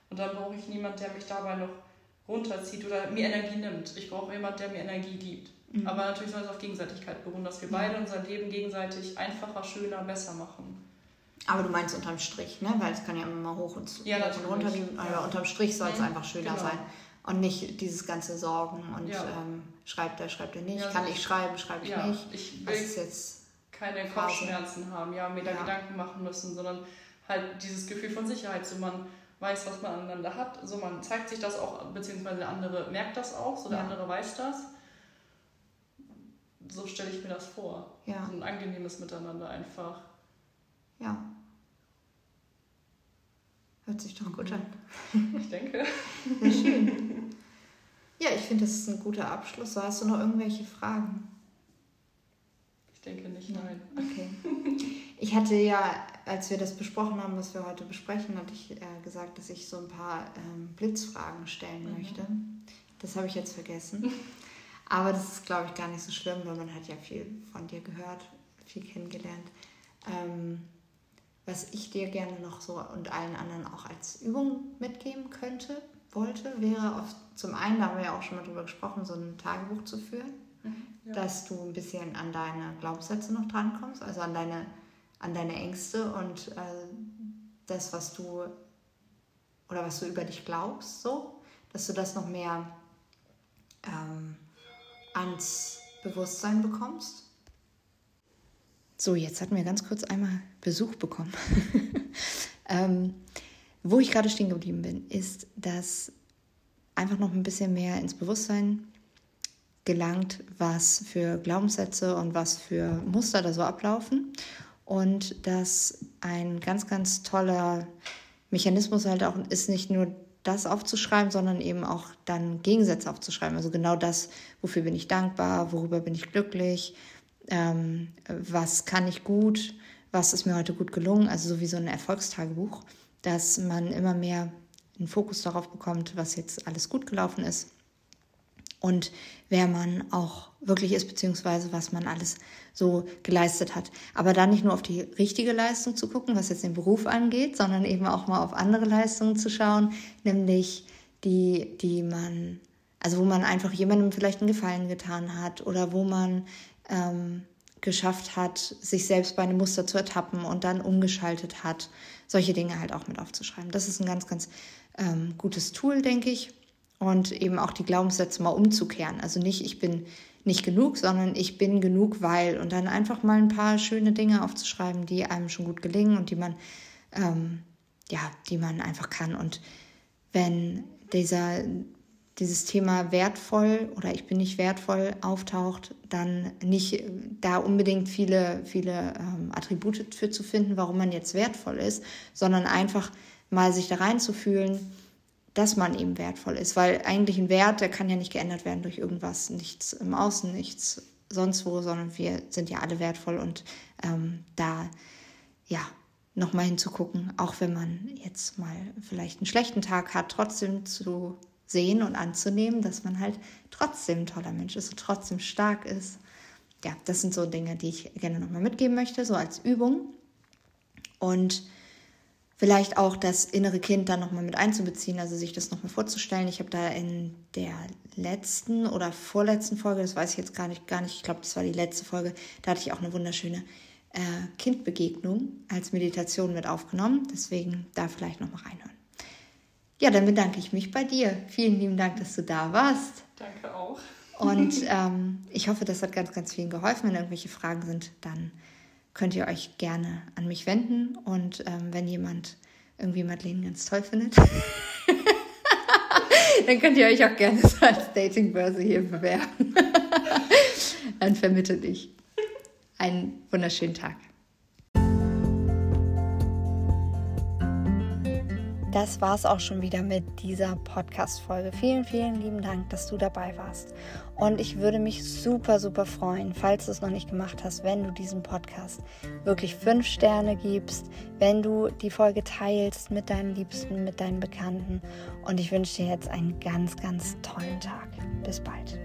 Und dann brauche ich niemand, der mich dabei noch runterzieht oder mir Energie nimmt. Ich brauche jemanden, der mir Energie gibt. Mhm. Aber natürlich soll es auf Gegenseitigkeit beruhen, dass wir beide unser Leben gegenseitig einfacher, schöner, besser machen. Aber du meinst unterm Strich, ne? Weil es kann ja immer mal hoch und, ja, und runter gehen. Aber ja. unterm Strich soll es mhm. einfach schöner genau. sein. Und nicht dieses ganze Sorgen und ja. ähm, schreibt er, schreibt er nicht. Kann ich schreiben, schreibe ich nicht. Ich will jetzt keine Kopfschmerzen haben, ja, mir da Gedanken machen müssen, sondern halt dieses Gefühl von Sicherheit, so man weiß, was man aneinander hat. So man zeigt sich das auch, beziehungsweise der andere merkt das auch, so der andere weiß das. So stelle ich mir das vor. Ja. So ein angenehmes Miteinander einfach. Ja. Hört sich doch gut an. Ich denke. Sehr schön. Ja, ich finde, das ist ein guter Abschluss. So, hast du noch irgendwelche Fragen? Ich denke nicht, nein. Okay. Ich hatte ja, als wir das besprochen haben, was wir heute besprechen, hatte ich äh, gesagt, dass ich so ein paar ähm, Blitzfragen stellen mhm. möchte. Das habe ich jetzt vergessen. Aber das ist, glaube ich, gar nicht so schlimm, weil man hat ja viel von dir gehört, viel kennengelernt. Ähm, was ich dir gerne noch so und allen anderen auch als Übung mitgeben könnte, wollte, wäre oft zum einen, da haben wir ja auch schon mal drüber gesprochen, so ein Tagebuch zu führen, mhm, ja. dass du ein bisschen an deine Glaubenssätze noch drankommst, also an deine an deine Ängste und äh, das, was du oder was du über dich glaubst, so, dass du das noch mehr ähm, ans Bewusstsein bekommst. So, jetzt hatten wir ganz kurz einmal Besuch bekommen. ähm, wo ich gerade stehen geblieben bin, ist, dass einfach noch ein bisschen mehr ins Bewusstsein gelangt, was für Glaubenssätze und was für Muster da so ablaufen und dass ein ganz, ganz toller Mechanismus halt auch ist, nicht nur das aufzuschreiben, sondern eben auch dann Gegensätze aufzuschreiben. Also genau das, wofür bin ich dankbar, worüber bin ich glücklich, ähm, was kann ich gut, was ist mir heute gut gelungen. Also so wie so ein Erfolgstagebuch, dass man immer mehr einen Fokus darauf bekommt, was jetzt alles gut gelaufen ist und wer man auch wirklich ist, beziehungsweise was man alles so geleistet hat. Aber da nicht nur auf die richtige Leistung zu gucken, was jetzt den Beruf angeht, sondern eben auch mal auf andere Leistungen zu schauen, nämlich die, die man, also wo man einfach jemandem vielleicht einen Gefallen getan hat oder wo man ähm, geschafft hat, sich selbst bei einem Muster zu ertappen und dann umgeschaltet hat, solche Dinge halt auch mit aufzuschreiben. Das ist ein ganz, ganz ähm, gutes Tool, denke ich und eben auch die Glaubenssätze mal umzukehren. Also nicht, ich bin nicht genug, sondern ich bin genug, weil und dann einfach mal ein paar schöne Dinge aufzuschreiben, die einem schon gut gelingen und die man, ähm, ja, die man einfach kann. Und wenn dieser, dieses Thema wertvoll oder ich bin nicht wertvoll auftaucht, dann nicht da unbedingt viele, viele ähm, Attribute für zu finden, warum man jetzt wertvoll ist, sondern einfach mal sich da reinzufühlen, dass man eben wertvoll ist, weil eigentlich ein Wert, der kann ja nicht geändert werden durch irgendwas, nichts im Außen, nichts sonst wo, sondern wir sind ja alle wertvoll und ähm, da ja nochmal hinzugucken, auch wenn man jetzt mal vielleicht einen schlechten Tag hat, trotzdem zu sehen und anzunehmen, dass man halt trotzdem ein toller Mensch ist und trotzdem stark ist. Ja, das sind so Dinge, die ich gerne nochmal mitgeben möchte, so als Übung. Und vielleicht auch das innere Kind dann nochmal mit einzubeziehen, also sich das nochmal vorzustellen. Ich habe da in der letzten oder vorletzten Folge, das weiß ich jetzt gar nicht, gar nicht, ich glaube, das war die letzte Folge, da hatte ich auch eine wunderschöne äh, Kindbegegnung als Meditation mit aufgenommen. Deswegen da vielleicht nochmal reinhören. Ja, dann bedanke ich mich bei dir. Vielen lieben Dank, dass du da warst. Danke auch. Und ähm, ich hoffe, das hat ganz, ganz vielen geholfen. Wenn irgendwelche Fragen sind, dann könnt ihr euch gerne an mich wenden. Und ähm, wenn jemand irgendwie Madeleine ganz toll findet, dann könnt ihr euch auch gerne als Datingbörse hier bewerben. dann vermittle ich. Einen wunderschönen Tag. Das war es auch schon wieder mit dieser Podcast-Folge. Vielen, vielen lieben Dank, dass du dabei warst. Und ich würde mich super, super freuen, falls du es noch nicht gemacht hast, wenn du diesem Podcast wirklich fünf Sterne gibst, wenn du die Folge teilst mit deinen Liebsten, mit deinen Bekannten. Und ich wünsche dir jetzt einen ganz, ganz tollen Tag. Bis bald.